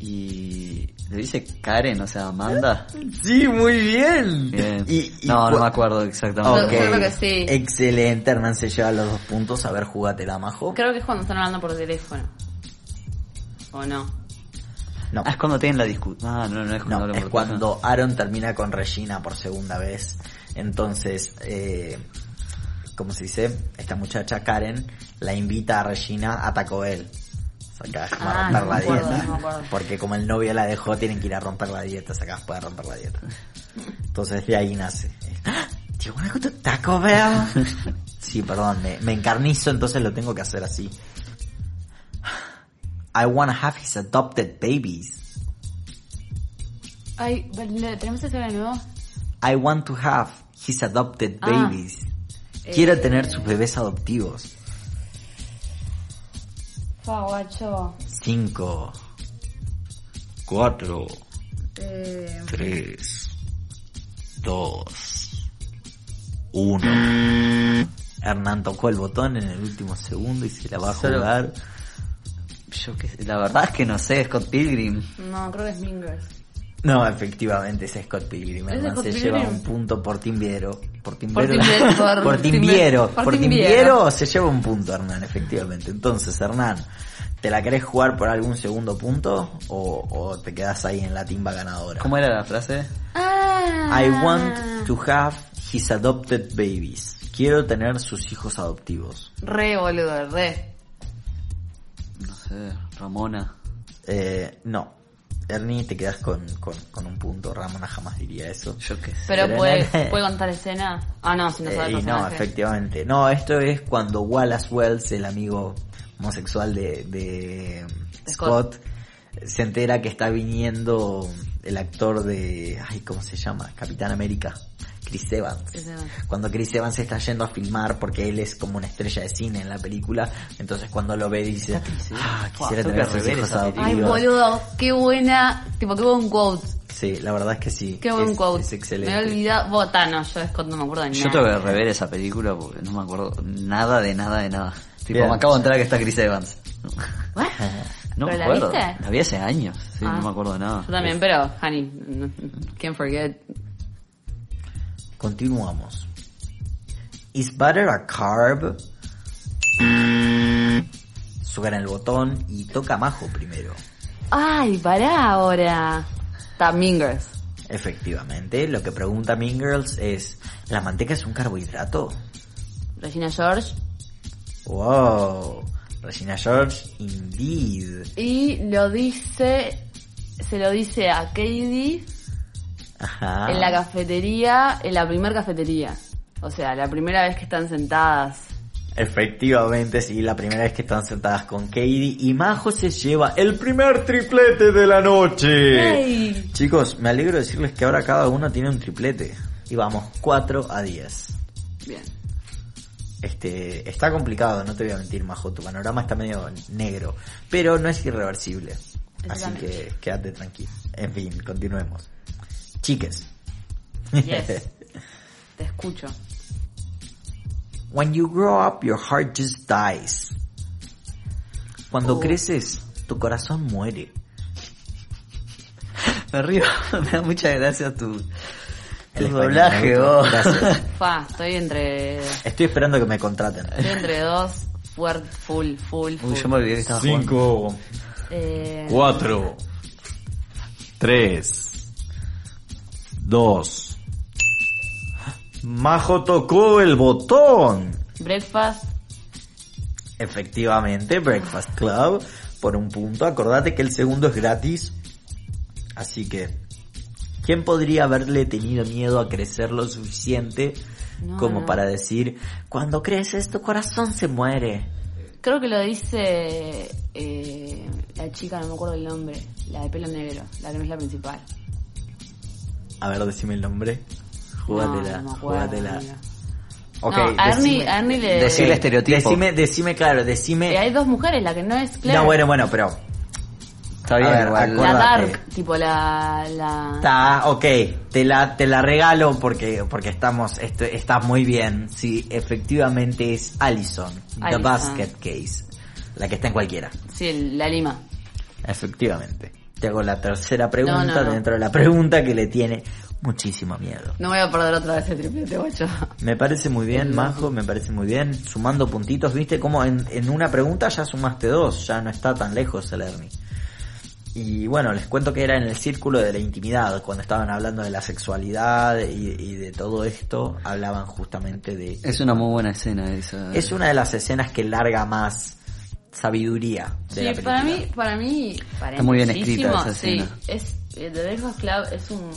Y le dice Karen, o sea, Amanda. Sí, muy bien. Bien. Y- y no, no cu- me acuerdo exactamente. Ok, Yo creo que sí. excelente, Hernán se lleva los dos puntos. A ver, jugátela, Majo. Creo que es cuando están hablando por teléfono. ¿O no? No, Ah, es cuando tienen la discusión. Ah, no, no es cuando no, es cuando Aaron termina con Regina por segunda vez. Entonces, eh, ¿cómo se dice? Esta muchacha, Karen, la invita a Regina a Taco Bell. O sea, acá va a Ah, romper no la acuerdo, dieta. no. Porque como el novio la dejó, tienen que ir a romper la dieta. O sea, acá puede romper la dieta. Entonces de ahí nace. ¿Do You wanna go to Taco Bell? sí, perdón, me, me encarnizo, entonces lo tengo que hacer así. I wanna have his adopted babies. Ay, ¿le- ¿tenemos ese de nuevo? I want to have his adopted Ah. babies. Eh, tener sus bebés adoptivos. Fa, guacho. Cinco, cuatro, Eh, tres, dos, uno. Hernán tocó el botón en el último segundo y se la va a Solo- jugar. Yo que la verdad es que no sé, Scott Pilgrim. no, creo que es Mingers. No, efectivamente es Scott Pilgrim. ¿Es Hernán Scott se Pilgrim? lleva un punto por timbiero. [laughs] Por Por timbiero. por por timbiero, por timbiero. timbiero se lleva un punto, Hernán, efectivamente. Entonces, Hernán, ¿te la querés jugar por algún segundo punto? O, o te quedás ahí en la timba ganadora? ¿Cómo era la frase? Ah. I want to have his adopted babies. Quiero tener sus hijos adoptivos. Re, boludo, re. No sé, Ramona. Eh, no. Ernie, te quedas con, con, con un punto. Ramona jamás diría eso. Yo qué sé. Pero Pero puede, puede contar escena. Ah, no, si no sabe Eh, el no, efectivamente. No, esto es cuando Wallace Wells, el amigo homosexual de, de Scott, se entera que está viniendo el actor de, ay, ¿cómo se llama? Capitán América, Chris Evans. Chris Evans. Cuando Chris Evans se está yendo a filmar porque él es como una estrella de cine en la película, entonces cuando lo ve dice, ah, quisiera Tengo tener rever hijos adoptivos. Ay, boludo, qué buena. Tipo, qué buen quote. Sí, la verdad es que sí. Qué buen es, quote. es excelente. Me he olvidado. Botano, yo de Scott no me acuerdo de nada. Yo tengo que rever esa película porque no me acuerdo nada de nada de nada. Tipo, Bien. me acabo de enterar que está Chris Evans. ¿What? [laughs] No me ¿Pero la acuerdo. viste? La vi hace años. Sí, Ah. no me acuerdo de nada. Yo también, pero, honey, can't forget. Continuamos. Is butter a carb? Sugan el botón y toca Majo primero. Ay, pará ahora. Está. Efectivamente, lo que pregunta Mean Girls es, ¿la manteca es un carbohidrato? Regina George. Wow, Regina George, indeed. Y lo dice, se lo dice a Katie Ajá. en la cafetería, en la primer cafetería. O sea, la primera vez que están sentadas. Efectivamente, sí, la primera vez que están sentadas con Katie y Majo se lleva el primer triplete de la noche. ¡Ey! Chicos, me alegro de decirles que ahora cada uno tiene un triplete. Y vamos, 4 a 10. Bien. Este, está complicado, no te voy a mentir, Majo, tu panorama está medio negro, pero no es irreversible. Así que quédate tranquilo. En fin, continuemos. Chiques. Yes. [laughs] Te escucho. When you grow up, your heart just dies. Cuando Oh. creces, tu corazón muere. Me río, [laughs] me da mucha gracia tu, tu doblaje, vos. Gracias. [laughs] Fa, estoy entre, Estoy esperando que me contraten. estoy entre dos, full, full, full. Uy, yo me olvidé que estaba jugando. Cinco, Eh, cuatro, tres, dos. Majo tocó el botón. breakfast. Efectivamente, Breakfast Club por un punto. Acordate que el segundo es gratis. Así que, ¿quién podría haberle tenido miedo a crecer lo suficiente No, como no. para decir, cuando creces tu corazón se muere? Creo que lo dice eh, la chica, no me acuerdo el nombre, la de pelo negro, la que no es la principal. A ver, decime el nombre. Júgatela, no, no júgatela. Ok, no, a Ernie, decime- a Ernie le... Decile Ok, estereotipo. Decime, decime, claro, decime... hay dos mujeres, la que no es Claire. No, bueno, bueno, pero... Está bien, ver, igual. la. Dark, tipo la... la... Está, ok, te la, te la regalo porque, porque estamos, esto, está muy bien. Sí, efectivamente es Allison, The Allison. Basket Case, la que está en cualquiera. Sí, la lima. Efectivamente. Te hago la tercera pregunta No, no, no. dentro de la pregunta que le tiene muchísimo miedo. No voy a perder otra vez el triplete, guacho. [laughs] Me parece muy bien, Majo, me parece muy bien. Sumando puntitos, viste como en, en una pregunta ya sumaste dos, ya no está tan lejos el Ernie. Y bueno, les cuento que era en el círculo de la intimidad, cuando estaban hablando de la sexualidad y, y de todo esto, hablaban justamente de... Es una muy buena escena esa. Es una de las escenas que larga más sabiduría de la Sí, película. para mí, para mí, Está muy bien escrita esa sí, escena. es, eh, The Breakfast Club es un,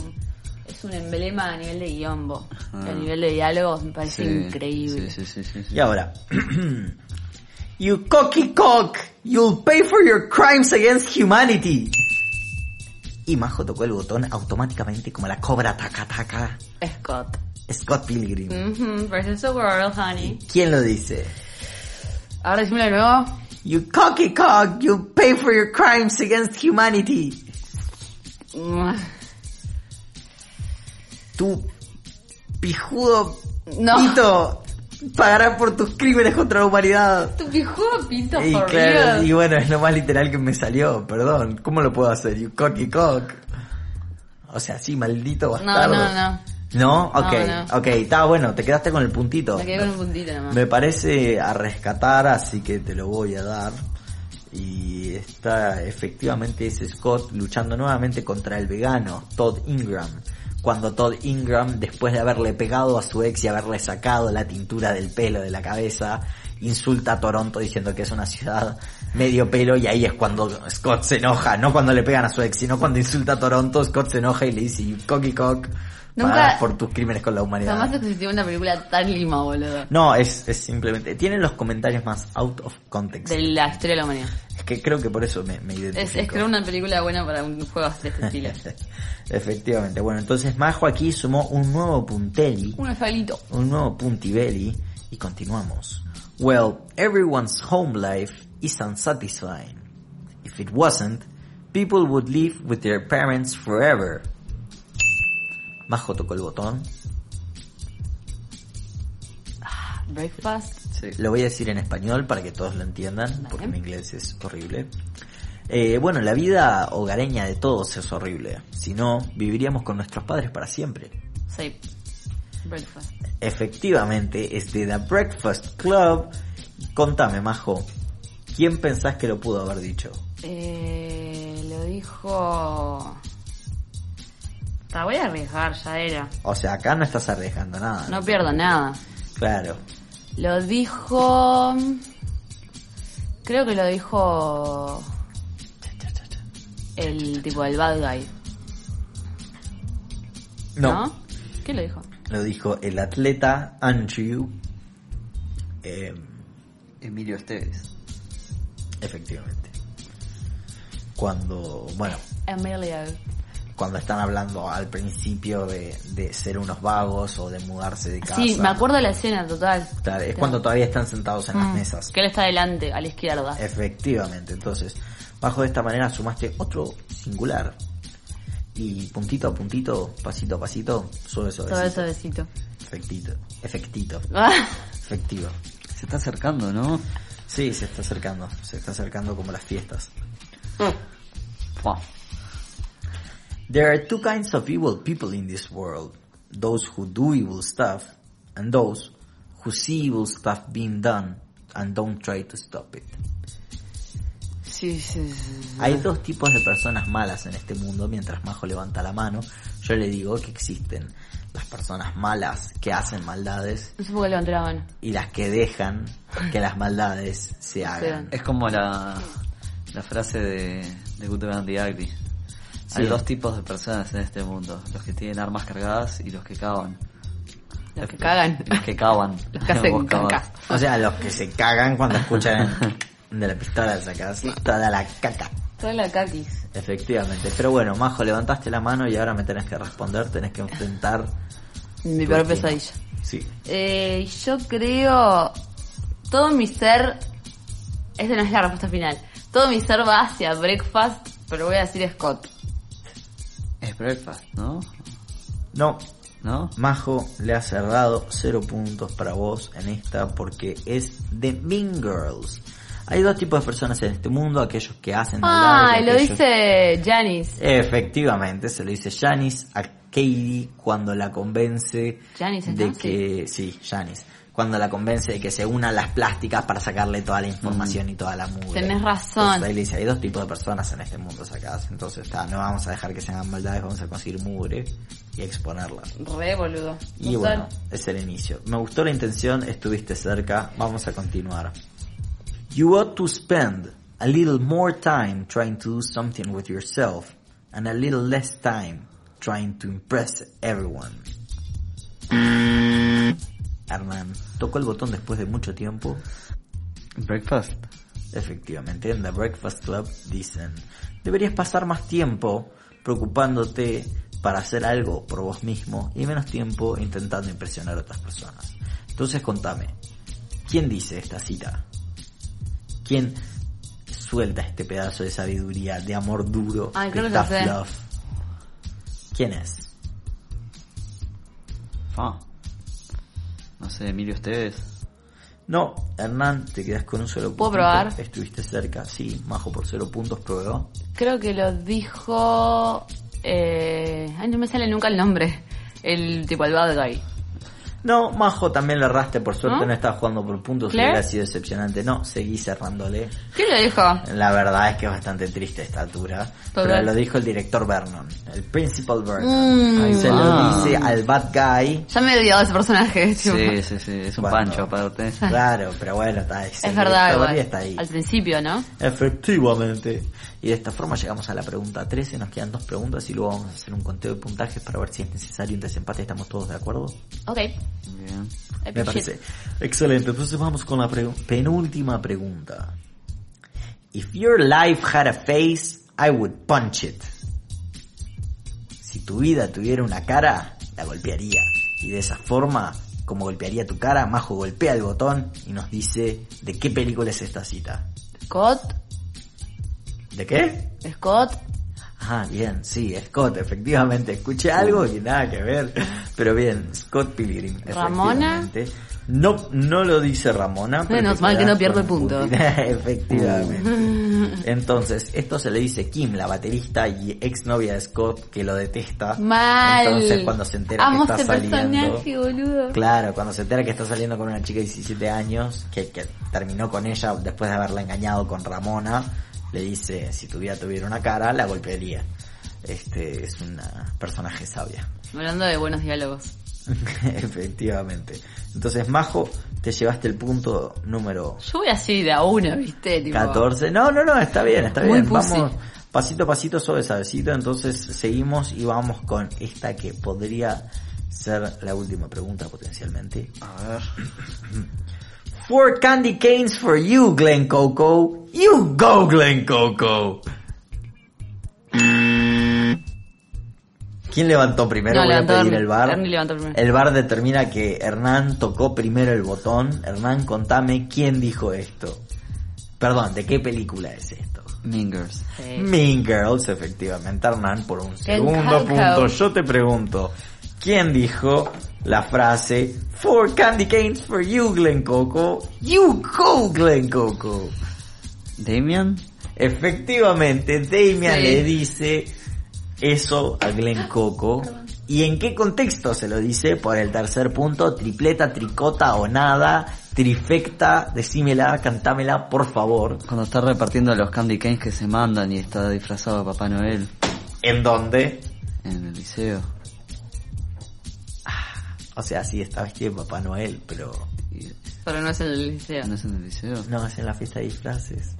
es un emblema a nivel de guion, bo. A nivel de diálogos me parece Sí, increíble. Sí, sí, sí, sí, sí. Y ahora, [clears throat] you cocky cock, you'll pay for your crimes against humanity. Y Majo tocó el botón automáticamente como la cobra taca taca. Scott. Scott Pilgrim. Mhm, versus the world, honey. ¿Quién lo dice? Ahora decímelo de nuevo. You cocky cock, you'll pay for your crimes against humanity. Tu pijudo No. pito pagará por tus crímenes contra la humanidad. Tu pijudo pito Y for claro, y bueno, es lo más literal que me salió, perdón. ¿Cómo lo puedo hacer? You cocky cock. O sea, sí, maldito bastardo. no, no. ¿No? Ok, no. ok, está bueno, te quedaste con el puntito. Me quedé con un puntito nomás. Me parece a rescatar, así que te lo voy a dar. Y está efectivamente ese Scott luchando nuevamente contra el vegano, Todd Ingram. Cuando Todd Ingram, después de haberle pegado a su ex y haberle sacado la tintura del pelo de la cabeza, insulta a Toronto diciendo que es una ciudad medio pelo y ahí es cuando Scott se enoja, no cuando le pegan a su ex, sino cuando insulta a Toronto, Scott se enoja y le dice, "You cocky cock, Nunca- por tus crímenes con la humanidad. Jamás existió una película tan lima, boludo. No, es, es simplemente. Tienen los comentarios más out of context. De la historia de la humanidad. Es que creo que por eso me, me Es, identifico. es creo una película buena para un juego de este estilo. [laughs] Efectivamente. Bueno, entonces Majo aquí sumó un nuevo punteli, un falito. un nuevo puntibelli, y continuamos. Well, everyone's home life is unsatisfying. If it wasn't, people would live with their parents forever. Majo tocó el botón. Breakfast. Sí. Lo voy a decir en español para que todos lo entiendan, Vale. porque mi inglés es horrible. Eh, bueno, la vida hogareña de todos es horrible. Si no, viviríamos con nuestros padres para siempre. Sí. Breakfast. Efectivamente, es de The Breakfast Club. Contame, Majo, ¿quién pensás que lo pudo haber dicho? Eh, lo dijo... La voy a arriesgar, ya era. O sea, acá no estás arriesgando nada. No pierdo nada. Claro. Lo dijo... Creo que lo dijo... El tipo, el bad guy. No, ¿No? ¿Qué lo dijo? lo dijo el atleta Andrew. Eh, Emilio Esteves. efectivamente. Cuando, bueno, Emilio. Cuando están hablando al principio de, de ser unos vagos o de mudarse de casa. Sí, me acuerdo de la escena total. Claro, es cuando todavía están sentados en las Mm, mesas. Que él está adelante, a la izquierda. Efectivamente, entonces, bajo de esta manera sumaste otro singular. Y puntito a puntito, pasito a pasito, suave suavecito. eso besito. Efectito, efectito, Ah, efectivo. Se está acercando, ¿no? Sí, se está acercando, se está acercando como las fiestas. Fua. There are two kinds of evil people in this world. Those who do evil stuff, and those who see evil stuff being done and don't try to stop it. sí, sí, sí. Hay dos tipos de personas malas en este mundo, mientras Majo levanta la mano, yo le digo que existen las personas malas que hacen maldades No sé por qué levanté la mano. y las que dejan que las maldades se [laughs] hagan. Es como la, la frase de, de Good Hay dos tipos de personas en este mundo. Los que tienen armas cargadas y los que cavan. Los que cagan. Los que cavan. [laughs] Los que hacen caca. O sea, los que se cagan cuando escuchan [laughs] de la pistola sacas toda la caca. Toda la caquis. Efectivamente. Pero bueno, Majo, levantaste la mano y ahora me tenés que responder, tenés que enfrentar. Mi peor pesadilla. Sí. Eh, yo creo... Todo mi ser... Esa no es la respuesta final. Todo mi ser va hacia breakfast, pero voy a decir Scott. Es breakfast, ¿no? No, ¿No? Majo le ha cerrado cero puntos para vos en esta porque es de Mean Girls. Hay dos tipos de personas en este mundo, aquellos que hacen Ah, lo aquellos- dice Janice. Efectivamente, se lo dice Janice a Katie cuando la convence Janice, ¿no? de que sí, Janice, cuando la convence de que se unan las plásticas para sacarle toda la información y toda la mugre. Tenés razón. Entonces ahí le dice, hay dos tipos de personas en este mundo sacadas, entonces está, no vamos a dejar que se hagan maldades, vamos a conseguir mugre y exponerla. Re boludo. Y bueno, es el inicio. Me gustó la intención, estuviste cerca, vamos a continuar. You ought to spend a little more time trying to do something with yourself and a little less time trying to impress everyone. Hernán tocó el botón después de mucho tiempo. Breakfast. Efectivamente, en The Breakfast Club dicen, deberías pasar más tiempo preocupándote para hacer algo por vos mismo y menos tiempo intentando impresionar a otras personas. Entonces contame, ¿quién dice esta cita? ¿Quién suelta este pedazo de sabiduría, de amor duro, Ay, de tough love? ¿Quién es? Fa. No sé, Emilio Esteves. No, Hernán, te quedas con un solo punto. ¿Puedo probar? Estuviste cerca, sí, Majo por cero puntos prueba. Creo que lo dijo... Eh... Ay, no me sale nunca el nombre. El tipo, el bad guy. No, Majo también le erraste, por suerte ¿No? no, estaba jugando por puntos, ¿Claire? hubiera sido decepcionante. No, seguí cerrándole. ¿Quién lo dijo? La verdad es que es bastante triste esta altura. Pero- Pero lo dijo el director Vernon, el principal Vernon. Mm. Ahí Se lo dice al bad guy. Ya me he odiado ese personaje. tipo. Sí, sí, sí, es un Bueno. pancho aparte. Claro, pero bueno, está, Es verdad, igual. está ahí. Al principio, ¿no? Efectivamente. Y de esta forma llegamos a la pregunta 13, nos quedan dos preguntas y luego vamos a hacer un conteo de puntajes para ver si es necesario un desempate, ¿estamos todos de acuerdo? Ok. Bien. Me parece excelente. Entonces vamos con la pregu- penúltima pregunta. If your life had a face, I would punch it. Si tu vida tuviera una cara, la golpearía. Y de esa forma, como golpearía tu cara, Majo golpea el botón y nos dice de qué película es esta cita. Scott. ¿De qué? Scott. Ah, bien, sí, Scott, efectivamente. Escuché algo y nada que ver. Pero bien, Scott Pilgrim. ¿Ramona? No, no lo dice Ramona. pero Menos mal que no pierdo con el punto. [laughs] efectivamente. Entonces, esto se le dice Kim, la baterista y exnovia de Scott, que lo detesta. Mal. Entonces, cuando se entera Amo que está saliendo. personaje, boludo. Claro, cuando se entera que está saliendo con una chica de 17 años, que, que terminó con ella después de haberla engañado con Ramona, le dice, si tu vida tuviera una cara, la golpearía. Este es una personaje sabia. Hablando de buenos diálogos. [laughs] Efectivamente. Entonces, Majo, te llevaste el punto número Yo voy así de a uno, ¿viste? Tipo, 14. No, no, no, está bien, está Muy bien. pussy. Vamos pasito a pasito, suave, suavecito. Entonces, seguimos y vamos con esta que podría ser la última pregunta potencialmente. A ver. [clears throat] Four candy canes for you, Glen Coco. You go, Glen Coco. ¿Quién levantó primero? No, Voy a levantó pedir Ernie. el bar. Ernie levantó primero. El bar determina que Hernán tocó primero el botón. Hernán, contame quién dijo esto. Perdón, ¿de qué película es esto? Mingers. Sí. Mean Girls, efectivamente, Hernán, por un segundo punto. Yo te pregunto, ¿quién dijo la frase Four candy canes for you, Glen Coco? You go, Glen Coco. Damian. Efectivamente, Damian Sí. le dice eso a Glen Coco. ¿Y en qué contexto se lo dice? Por el tercer punto, tripleta, tricota o nada, trifecta, decímela, cantámela, por favor. Cuando está repartiendo los candy canes que se mandan y está disfrazado de Papá Noel ¿En dónde? en el liceo. O sea, sí está vestido de Papá Noel, pero Pero no es en el liceo. ¿No es en el liceo? no es en la fiesta de disfraces.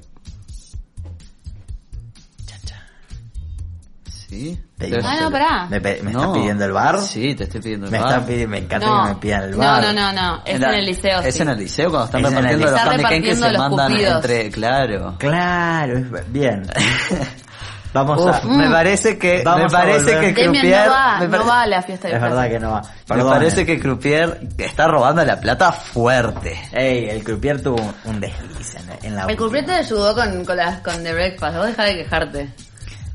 ¿Sí? Ah, no, pará. ¿Me, pe- me No. estás pidiendo el bar? Sí, te estoy pidiendo el Me, bar. están pidiendo, me encanta No. que me pidan el No, bar. no, no, no. Es la- en el liceo, Es sí. en el liceo cuando están Es en el repartiendo los canes que se repartiendo mandan los entre... Claro. Claro, es bien. [laughs] Vamos Uf, a... me parece que Vamos me parece que Demian Croupier no va, pare- no va a la fiesta de Es verdad que no va. me parece eh. que Croupier está robando la plata fuerte. Ey, el croupier tuvo un- desliz en, en la El culprit te ayudó con, con, las, con The Breakfast. Vos dejá de quejarte.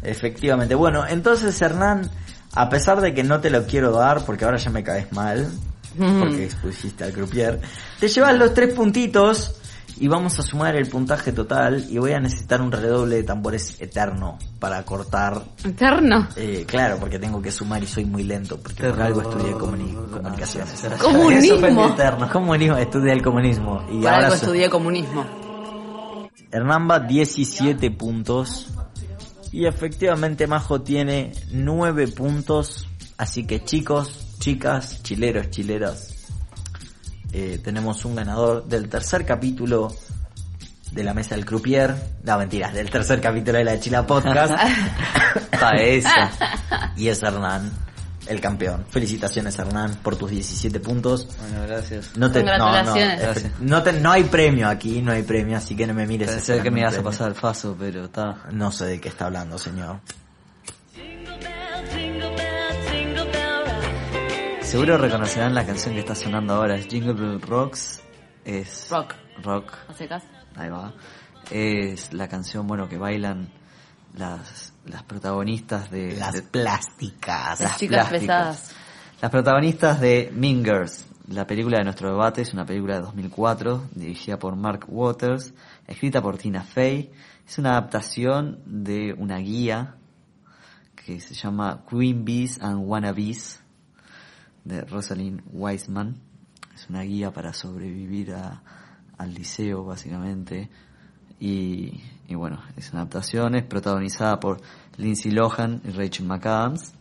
Efectivamente. Bueno, entonces Hernán, a pesar de que no te lo quiero dar, porque ahora ya me caes mal, [laughs] porque expusiste al croupier, te llevas los tres puntitos y vamos a sumar el puntaje total y voy a necesitar un redoble de tambores eterno para cortar. Eterno. eh, claro, porque tengo que sumar y soy muy lento, porque por algo estudié comuni- comunicaciones. [laughs] Comunismo. Eso fue mi eterno. Comunismo, estudié el comunismo. Y Por ahora algo estudié comunismo. Hernán va 17 puntos. Y efectivamente Majo tiene 9 puntos. Así que chicos, chicas, chileros, chileras. Eh, tenemos un ganador del tercer capítulo de la mesa del croupier. No, mentiras, del tercer capítulo de la Chila Podcast. [laughs] Y es Hernán, el campeón. Felicitaciones Hernán por tus 17 puntos. Bueno, gracias. No te, no, no. Gracias. no, te- no hay premio aquí, no hay premio, así que no me mires. Pensé que me ibas a pasar el faso, pero está. No sé de qué está hablando, señor. Seguro reconocerán la canción que está sonando ahora. Es Jingle Bell Rocks. Es. Rock. Rock. ¿A secas? Ahí va. Es la canción, bueno, que bailan las, las protagonistas de. Las de- plásticas. las chicas plásticas. pesadas. Las protagonistas de Mean Girls, la película de nuestro debate, es una película de 2004, dirigida por Mark Waters, escrita por Tina Fey. Es una adaptación de una guía que se llama Queen Bees and Wannabes de Rosalind Wiseman. Es una guía para sobrevivir a- al liceo, básicamente. Y, y bueno, es una adaptación, es protagonizada por Lindsay Lohan y Rachel McAdams.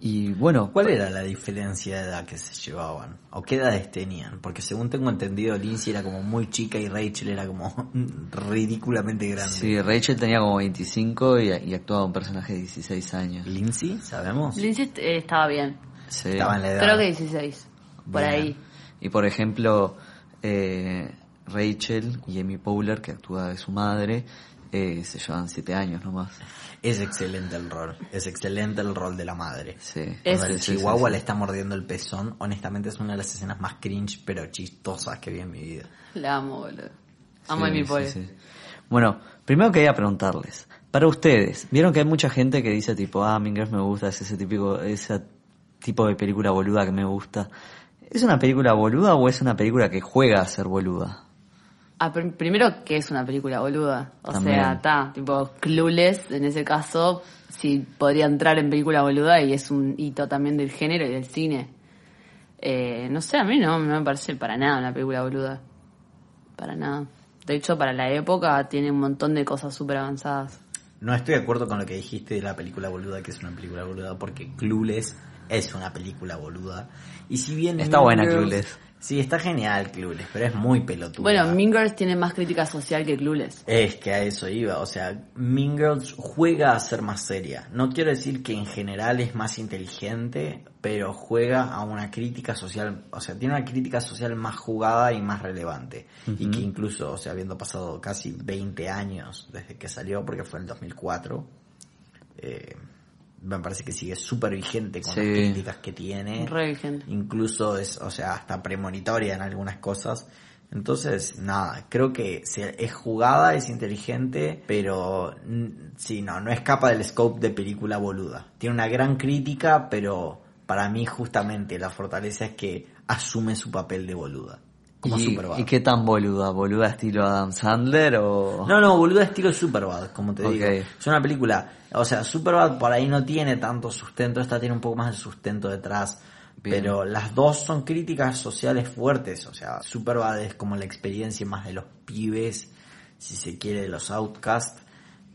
Y bueno, ¿Cuál era la diferencia de edad que se llevaban? ¿O qué edades tenían? Porque según tengo entendido, Lindsay era como muy chica y Rachel era como [laughs] ridículamente grande. Sí, Rachel tenía como 25 y, y actuaba un personaje de 16 años. ¿Lindsay? ¿Sabemos? Lindsay eh, estaba bien. Sí. Estaba en la edad. Creo que 16. Por Bien. ahí. Y por ejemplo, eh, Rachel y Amy Powler, que actúa de su madre, eh, se llevan 7 años nomás. Es excelente el rol. Es excelente el rol de la madre. Sí. Es- Cuando el Sí, sí, chihuahua sí, le está mordiendo el pezón, honestamente es una de las escenas más cringe pero chistosas que vi en mi vida. La amo, boludo. Amo Sí, a pobre. sí. Bueno, primero quería preguntarles, para ustedes, vieron que hay mucha gente que dice tipo, ah, Mean Girls me gusta, es ese típico, ese tipo de película boluda que me gusta. ¿Es una película boluda o es una película que juega a ser boluda? Ah, pr- primero que es una película boluda. O También. sea, está, tipo, Clueless, en ese caso, sí podría entrar en película boluda y es un hito también del género y del cine. Eh, no sé, a mí no, no me parece para nada una película boluda. Para nada. De hecho, para la época tiene un montón de cosas súper avanzadas. No estoy de acuerdo con lo que dijiste de la película boluda, que es una película boluda, porque Clueless es una película boluda. Y si bien... Está Mean buena Girls- Clueless. Sí, está genial Clueless, pero es muy pelotuda. Bueno, Mean Girls tiene más crítica social que Clueless. Es que a eso iba, o sea, Mean Girls juega a ser más seria. No quiero decir que en general es más inteligente, pero juega a una crítica social, o sea, tiene una crítica social más jugada y más relevante. Y que incluso, o sea, habiendo pasado casi 20 años desde que salió, porque fue en el 2004, eh, me parece que sigue súper vigente con Sí. las críticas que tiene Re vigente. incluso es, o sea, hasta premonitoria en algunas cosas. Entonces, nada, creo que se- es jugada, es inteligente, pero sí, no, no escapa del scope de película boluda. Tiene una gran crítica, pero para mí justamente la fortaleza es que asume su papel de boluda. Como ¿Y, Superbad. ¿Y qué tan boluda? ¿Boluda estilo Adam Sandler o...? No, no, boluda estilo Superbad, como te digo. Es una película, o sea, Superbad por ahí no tiene tanto sustento, esta tiene un poco más de sustento detrás. Bien. Pero las dos son críticas sociales fuertes, o sea, Superbad es como la experiencia más de los pibes, si se quiere, de los outcasts.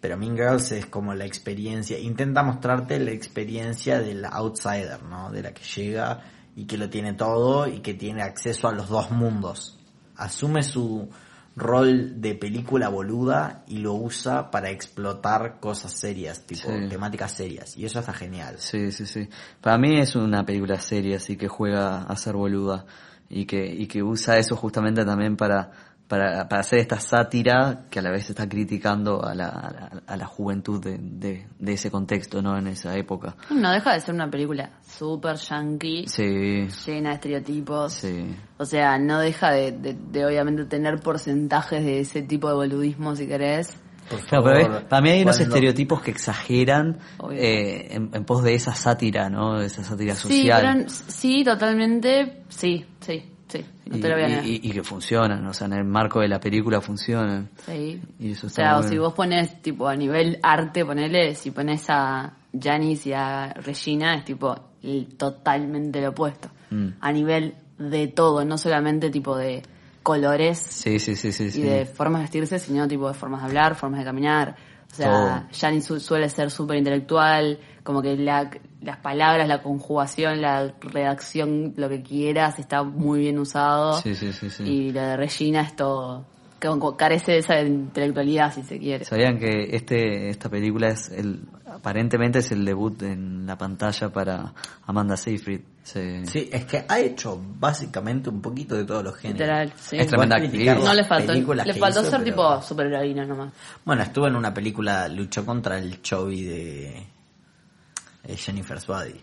Pero Mean Girls es como la experiencia, intenta mostrarte la experiencia del outsider, ¿no? De la que llega y que lo tiene todo y que tiene acceso a los dos mundos. Asume su rol de película boluda y lo usa para explotar cosas serias, tipo Sí. temáticas serias. Y eso está genial. Sí, sí, sí. Para mí es una película seria, así que juega a ser boluda y que, y que usa eso justamente también para, para, para hacer esta sátira que a la vez está criticando a la, a la, a la juventud de, de, de ese contexto, ¿no? En esa época. No deja de ser una película súper yankee, Sí, llena de estereotipos. sí. O sea, no deja de, de- de, obviamente tener porcentajes de ese tipo de boludismo si querés. Por Claro, pero para mí hay unos cuando- estereotipos que exageran eh, en, en pos de esa sátira, ¿no? De esa sátira Sí, social. pero sí, totalmente, sí, sí, sí, no y, te lo voy a negar. y- y- y que funcionan, o sea, en el marco de la película funcionan. Sí. Y eso O está sea, o si vos pones, tipo, a nivel arte, ponele, si pones a Janis y a Regina, es tipo el- totalmente lo opuesto. Mm. A nivel de todo, no solamente tipo de colores Sí, sí, sí, sí. y de formas de vestirse, sino tipo de formas de hablar, formas de caminar. O sea, su- suele ser súper intelectual, como que la, las palabras, la conjugación, la redacción, lo que quieras, está muy bien usado. Sí, sí, sí, sí. Y lo de Regina es todo carece de esa intelectualidad, si se quiere. ¿Sabían que este esta película es el aparentemente es el debut en la pantalla para Amanda Seyfried? Se- Sí, es que ha hecho básicamente un poquito de todos los géneros. Literal, sí. Es tremenda actriz. No le faltó, películas le faltó hizo, ser pero- tipo superheroína nomás. Bueno, estuvo en una película, luchó contra el Chovy de eh, Jennifer Swadi.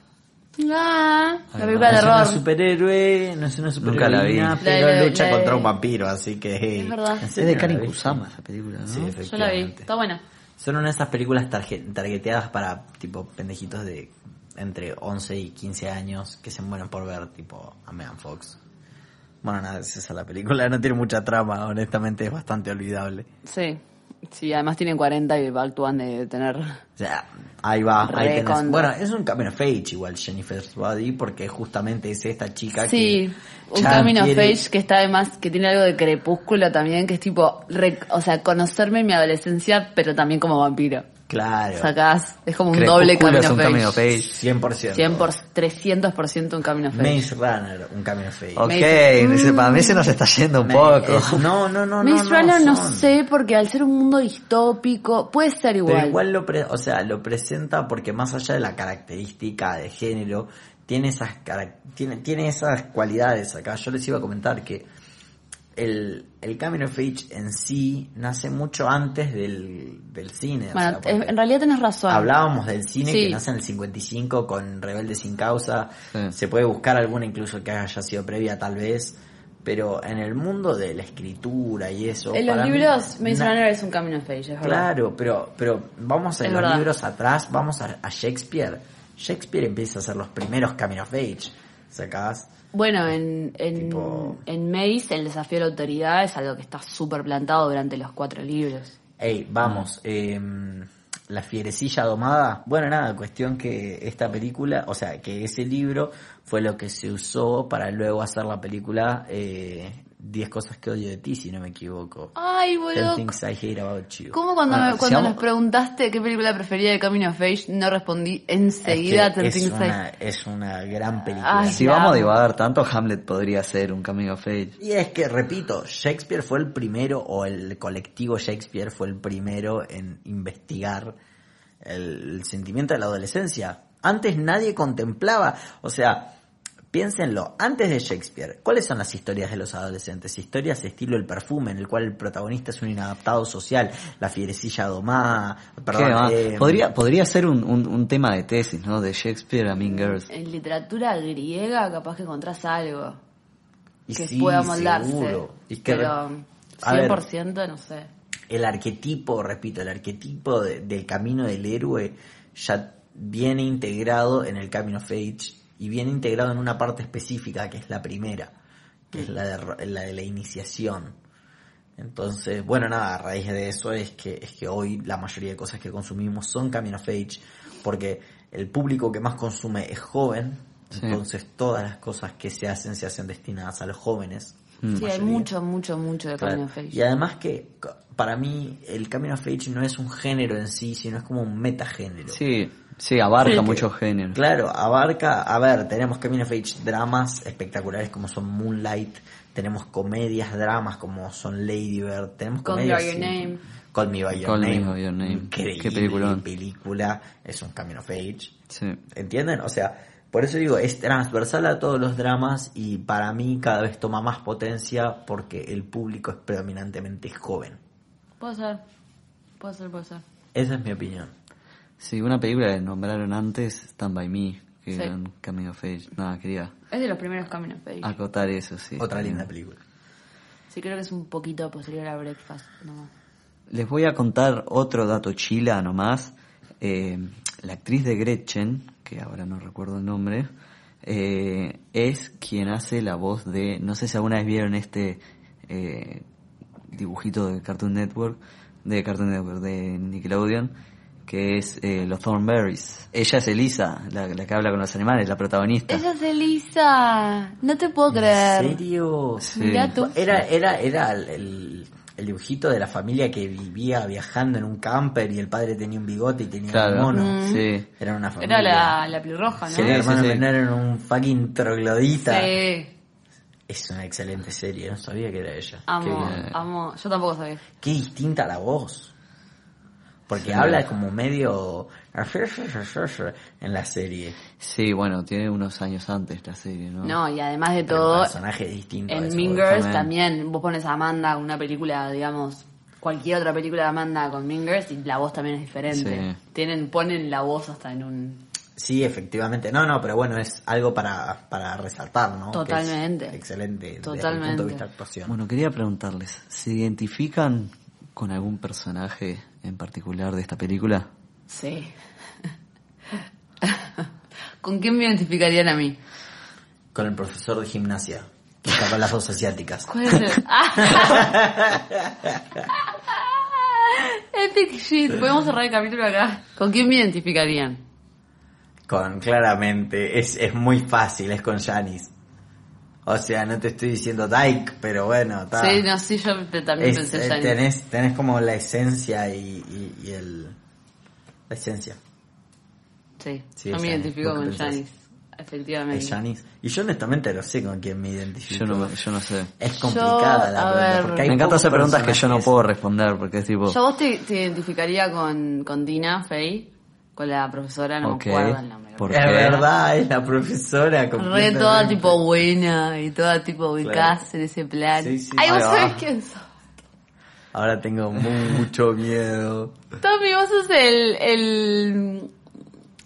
Ah, la película de no es una superhéroe, no es una Nunca la vi. pero La lucha la contra un vampiro, así que... hey. Es verdad. ¿En Es de viste? Kusama esa película, ¿no? Sí, Yo la vi, está buena. Son una de esas películas tarje- targeteadas para tipo pendejitos de entre 11 y 15 años que se mueren por ver tipo a Megan Fox. Bueno, nada, es esa la película, no tiene mucha trama, honestamente es bastante olvidable. Sí. Sí, además tienen 40 y actúan de tener... O sea, ahí va, ahí tenés. Bueno, es un camino Fage igual Jennifer Swadi porque justamente es esta chica Sí, que un camino quiere- Fage que está además, que tiene algo de crepúsculo también, que es tipo, re- o sea, conocerme en mi adolescencia, pero también como vampiro. Claro. Sacás, es como un Crepúsculo doble camino es un Fage. camino Fage. 100%. 100 por, 300% un camino Fage. Maze Runner, un camino Fage. Ok, dice, para mí se nos está yendo un poco. es- no, no, no, no. Maze Runner no son. sé, porque al ser un mundo distópico, puede ser igual. Pero igual lo, pre- o sea, lo presenta porque más allá de la característica de género, tiene esas, tiene, tiene esas cualidades acá. Yo les iba a comentar que el, el Coming of Age en sí nace mucho antes del, del cine. o bueno, sea, en realidad tenés razón. Hablábamos del cine Sí. que nace en el 55 con Rebelde sin causa. Sí. Se puede buscar alguna incluso que haya sido previa tal vez. Pero en el mundo de la escritura y eso. En los mí, libros, Runner es un camino Fage, es verdad. Claro, pero, pero vamos en Es los verdad. libros atrás, vamos a, a Shakespeare. Shakespeare empieza a hacer los primeros Coming of Age. ¿Sacás? Bueno, en, en, Tipo- en Maze, el desafío de la autoridad es algo que está súper plantado durante los cuatro libros. Ey, vamos, em, la fierecilla domada. Bueno, nada, cuestión que esta película, o sea, que ese libro fue lo que se usó para luego hacer la película eh, 10 cosas que odio de ti, si no me equivoco. Ay, 10 boludo. things I hate about you. ¿Cómo cuando, Ah, me- si cuando vamos- nos preguntaste qué película prefería de Camino of Age, no respondí enseguida Es, que Ten es, Things I- una, es una gran película. Ay, Si vamos a divagar tanto, Hamlet podría ser un camino of age. Y es que, repito, Shakespeare fue el primero, o el colectivo Shakespeare fue el primero en investigar el, el sentimiento de la adolescencia. Antes nadie contemplaba, o sea, piénsenlo, antes de Shakespeare, ¿cuáles son las historias de los adolescentes? Historias estilo El perfume, en el cual el protagonista es un inadaptado social, la fierecilla domada, perdón, ¿Qué más? eh, podría, podría ser un, un, un tema de tesis, ¿no? De Shakespeare a Mean Girls. En literatura griega capaz que encontrás algo y que sí, pueda moldarse. seguro. Y que, pero a ver, 100% no sé. el arquetipo, repito, el arquetipo de- del camino del héroe ya viene integrado en el Camino of Age y viene integrado en una parte específica que es la primera, que es la de, la de la iniciación. Entonces, bueno, nada, a raíz de eso es que, es que hoy la mayoría de cosas que consumimos son Camino of Age, porque el público que más consume es joven, Sí. entonces todas las cosas que se hacen se hacen destinadas a los jóvenes. Sí, hay mucho, mucho, mucho de Claro. Camino of Age. Y además que para mí el Camino of Age no es un género en sí, sino es como un metagénero. Sí, sí, abarca Sí, muchos géneros. Claro, abarca, a ver, tenemos Camino of Age dramas espectaculares como son Moonlight, tenemos comedias, dramas como son Lady Bird, tenemos Call Me. By Your Name. Call Me By Your Call Me Name. By Your Name. Increíble Qué película, es un Camino of Age. Sí. ¿Entienden? O sea, por eso digo, es transversal a todos los dramas y para mí cada vez toma más potencia porque el público es predominantemente joven. Puede ser. Puede ser, puede ser. Esa es mi opinión. Sí, una película que nombraron antes, Stand By Me, que Sí. era un camino of age. Nada, quería Es de los primeros Camino of Age. acotar eso, sí. Otra linda película. Sí, creo que es un poquito posterior a Breakfast nomás. Les voy a contar otro dato chila nomás. Eh, la actriz de Gretchen, que ahora no recuerdo el nombre, eh, es quien hace la voz de, no sé si alguna vez vieron este eh, dibujito de Cartoon Network, de Cartoon Network, de Nickelodeon, que es eh, los Thornberries. Ella es Elisa, la, la que habla con los animales, la protagonista. Ella es Elisa. No te puedo creer. ¿En serio? Sí. Mirá tú. Era, era, era el, el- el dibujito de la familia que vivía viajando en un camper y el padre tenía un bigote y tenía Claro, un mono. sí. Era una familia. Era la, la pelirroja, ¿no? Sí, el Sí, hermano sí, sí. menor era un fucking troglodita. Sí. Es una excelente serie, no sabía que era ella. Amo, amo. Yo tampoco sabía. qué distinta la voz. Porque Sí. habla como medio en la serie. Sí, bueno, tiene unos años antes la serie, ¿no? No, y además de Pero todo, el personaje es distinto. a en Mean Girls también. también. Vos pones a Amanda, una película, digamos, cualquier otra película de Amanda con Mean Girls y la voz también es diferente. Sí. Tienen, ponen la voz hasta en un... Sí, efectivamente. No, no, pero bueno, es algo para, para resaltar, ¿no? Que es Totalmente. excelente desde el punto Totalmente. de vista de actuación. Bueno, quería preguntarles, ¿se identifican con algún personaje en particular de esta película? Sí. [laughs] ¿Con quién me identificarían a mí? Con el profesor de gimnasia, que está con las dos asiáticas. ¿Cuál es el...? [laughs] [laughs] Epic shit. Podemos cerrar el capítulo acá. ¿Con quién me identificarían? Con, claramente, es, es muy fácil, es con Janis. O sea, no te estoy diciendo Dyke, pero bueno. Sí, no, sí, yo también Es- pensé eh, tenés, tenés como la esencia y, y, y el... La esencia. Sí, Sí, yo me identifico ¿Vos qué con? Janis. Efectivamente. Es Janis. Y yo honestamente no sé con quién me identifico. Yo no, yo no sé. Es complicada Yo, la pregunta. ver. porque hay Me encanta hacer preguntas que yo no puedo responder porque es tipo... Yo vos te, te identificaría con, con Tina Fey, con la profesora, no Ok. me acuerdo el nombre. ¿Por Es verdad, es la profesora. Re toda tipo buena y toda tipo ubicada Claro. en ese plan. Sí, sí. Ay, vos va. sabés quién sos. Ahora tengo mucho miedo. Tommy, vos sos el, el,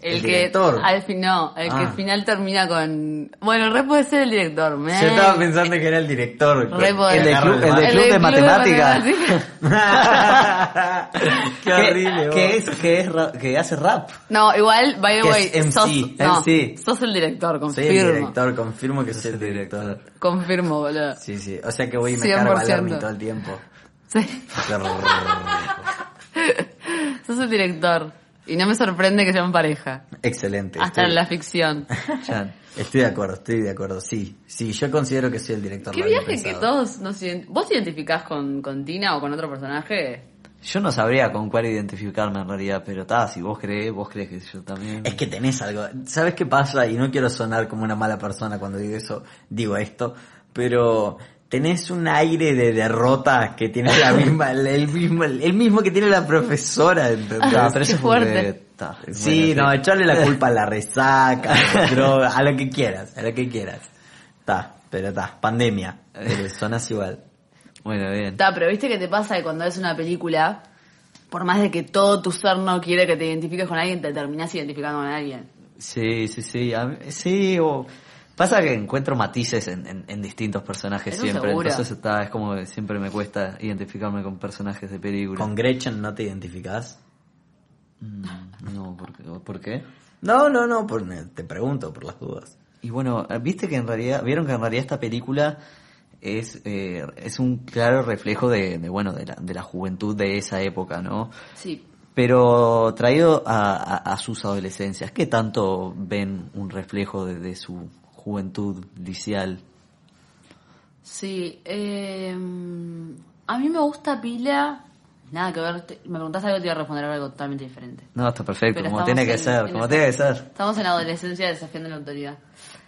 el, El que director. al fin, no, el que Ah. al final termina con, bueno, re puede ser el director, man. Yo estaba pensando que era el director. Re poder. El de el de mate. club de matemática. matemática. [laughs] Qué horrible. que, es, que, es que hace rap. No, igual, by the way, MC, sos, no, MC. sos el director, Soy confirmo. el director, confirmo que soy el director. Confirmo, boludo. Sí, sí. O sea que voy y me cargo a 100%. Lermy todo el tiempo. Sí, [laughs] sos el director. Y no me sorprende que sean pareja. Excelente. Hasta estoy, en la ficción. [laughs] Ya. estoy de acuerdo, estoy de acuerdo. Sí, sí, yo considero que soy el director. ¿Qué viaje que todos nos ident- ¿Vos te identificás con, con Tina o con otro personaje? Yo no sabría con cuál identificarme en realidad, pero está, si vos crees, vos crees que yo también. Es que tenés algo. ¿Sabes qué pasa? Y no quiero sonar como una mala persona cuando digo eso, digo esto, pero tenés un aire de derrota que tiene la [laughs] misma, el, mismo, el mismo que tiene la profesora, ¿entendés? Ah, pero eso es fuerte. Sí, bueno, no, echarle la culpa a la resaca, a la [laughs] droga, a lo que quieras, a lo que quieras. Está, pero está, pandemia, pero sonas igual. Bueno, bien. Está, pero viste que te pasa que cuando ves una película, por más de que todo tu ser no quiere que te identifiques con alguien, te terminás identificando con alguien. Sí, sí, sí. a mí- sí, o... Pasa que encuentro matices en, en- en distintos personajes Eso siempre. seguro. Entonces está, es como que siempre me cuesta identificarme con personajes de película. ¿Con Gretchen no te identificás? Mm, No, ¿por qué? ¿por qué? No, no, no, por- te pregunto por las dudas. Y bueno, viste que en realidad, vieron que en realidad esta película es, eh, es un claro reflejo de, de, bueno, de la, de la juventud de esa época, ¿no? Sí. Pero traído a, a- a sus adolescencias, ¿qué tanto ven un reflejo de, de su juventud liceal? Sí, eh, a mí me gusta pila. Nada que ver, te- me preguntaste algo y te iba a responder algo totalmente diferente. No, está perfecto, Pero como tiene que en- ser, en como tiene que ser. Estamos en la adolescencia desafiando la autoridad.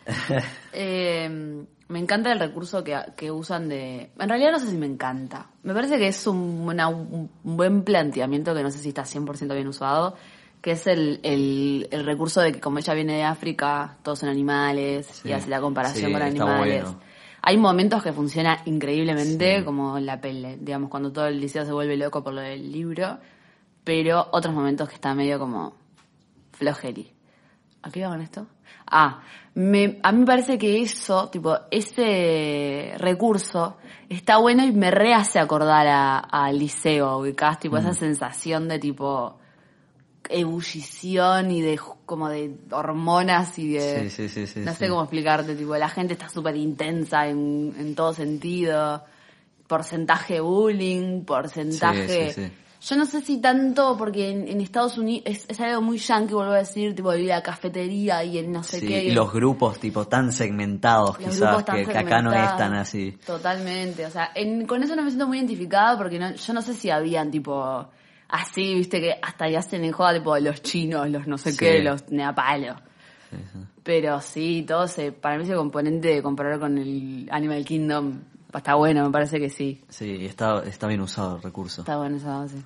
[laughs] Eh, me encanta el recurso que, que usan de... En realidad no sé si me encanta. Me parece que es un, una- un buen planteamiento que no sé si está 100% bien usado, que es el, el, el recurso de que como ella viene de África, todos son animales, Sí. y hace la comparación Sí, con animales. bueno. Hay momentos que funciona increíblemente, como en la pele, digamos, cuando todo el liceo se vuelve loco por lo del libro, pero otros momentos que está medio como flojeri. ¿A qué iba con esto? Ah, me, a mí me parece que eso, tipo, ese recurso está bueno y me rehace acordar a- al liceo, ubicás, tipo, Mm. esa sensación de tipo ebullición y de como de hormonas y de Sí, sí, sí, sí, no sé cómo explicarte, tipo, la gente está súper intensa en, en todo sentido, porcentaje bullying, porcentaje... Sí, sí, sí. Yo no sé si tanto, porque en, en Estados Unidos es, es algo muy yankee, vuelvo a decir, tipo, ir a la cafetería y el no sé qué. y los grupos tipo tan segmentados Los quizás grupos tan que, que acá no es segmentados. tan así. Totalmente, o sea, en- con eso no me siento muy identificada porque no, yo no sé si habían tipo así, viste que hasta ya hacen en joda tipo los chinos, los no sé Sí. qué, los neapalos. Sí, sí. Pero sí, todo se, para mí ese componente de comparar con el Animal Kingdom está bueno, me parece que sí. Sí, está, está bien usado el recurso. Está bueno esa base.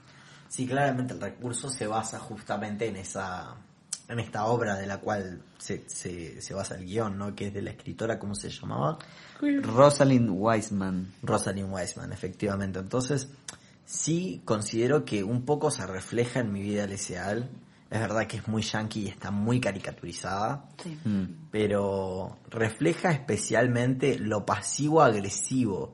Sí, claramente el recurso se basa justamente en esa en esta obra de la cual se, se, se basa el guion, ¿no? Que es de la escritora, ¿cómo se llamaba? Rosalind Wiseman. Rosalind Wiseman, efectivamente. Entonces, sí considero que un poco se refleja en mi vida leseal. Es verdad que es muy yankee y está muy caricaturizada, Sí. Mm. pero refleja especialmente lo pasivo-agresivo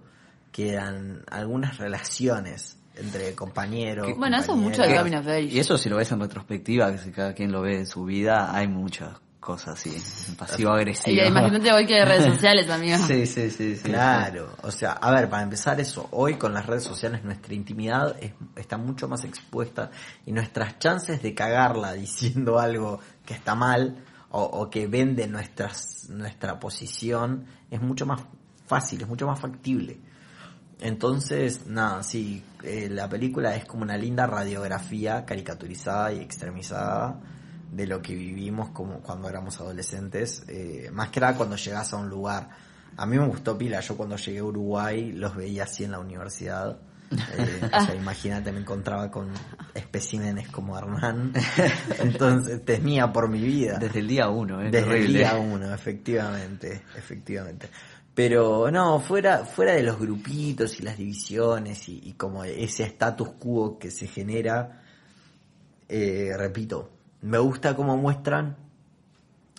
que eran algunas relaciones entre compañeros. Bueno, eso es mucho of Age. Y eso si lo ves en retrospectiva, que si cada quien lo ve en su vida, hay muchas cosas así, [laughs] pasivo-agresivo. Y imagínate hoy que hay redes [laughs] sociales, amigo. Sí, sí, sí, sí. Claro, o sea, a ver, para empezar eso, hoy con las redes sociales nuestra intimidad es- está mucho más expuesta y nuestras chances de cagarla [laughs] diciendo algo que está mal o, o que vende nuestras, nuestra posición es mucho más fácil, es mucho más factible. Entonces, nada, sí, eh, la película es como una linda radiografía caricaturizada y extremizada de lo que vivimos como cuando éramos adolescentes, eh, más que nada cuando llegas a un lugar. A mí me gustó pila, yo cuando llegué a Uruguay los veía así en la universidad. Eh, o sea, [laughs] imagínate, me encontraba con especímenes como Hernán. [laughs] Entonces temía por mi vida. Desde el día uno, ¿eh? Desde el día uno, efectivamente, efectivamente. Pero no, fuera, fuera de los grupitos y las divisiones y, y como ese status quo que se genera, eh, repito, me gusta cómo muestran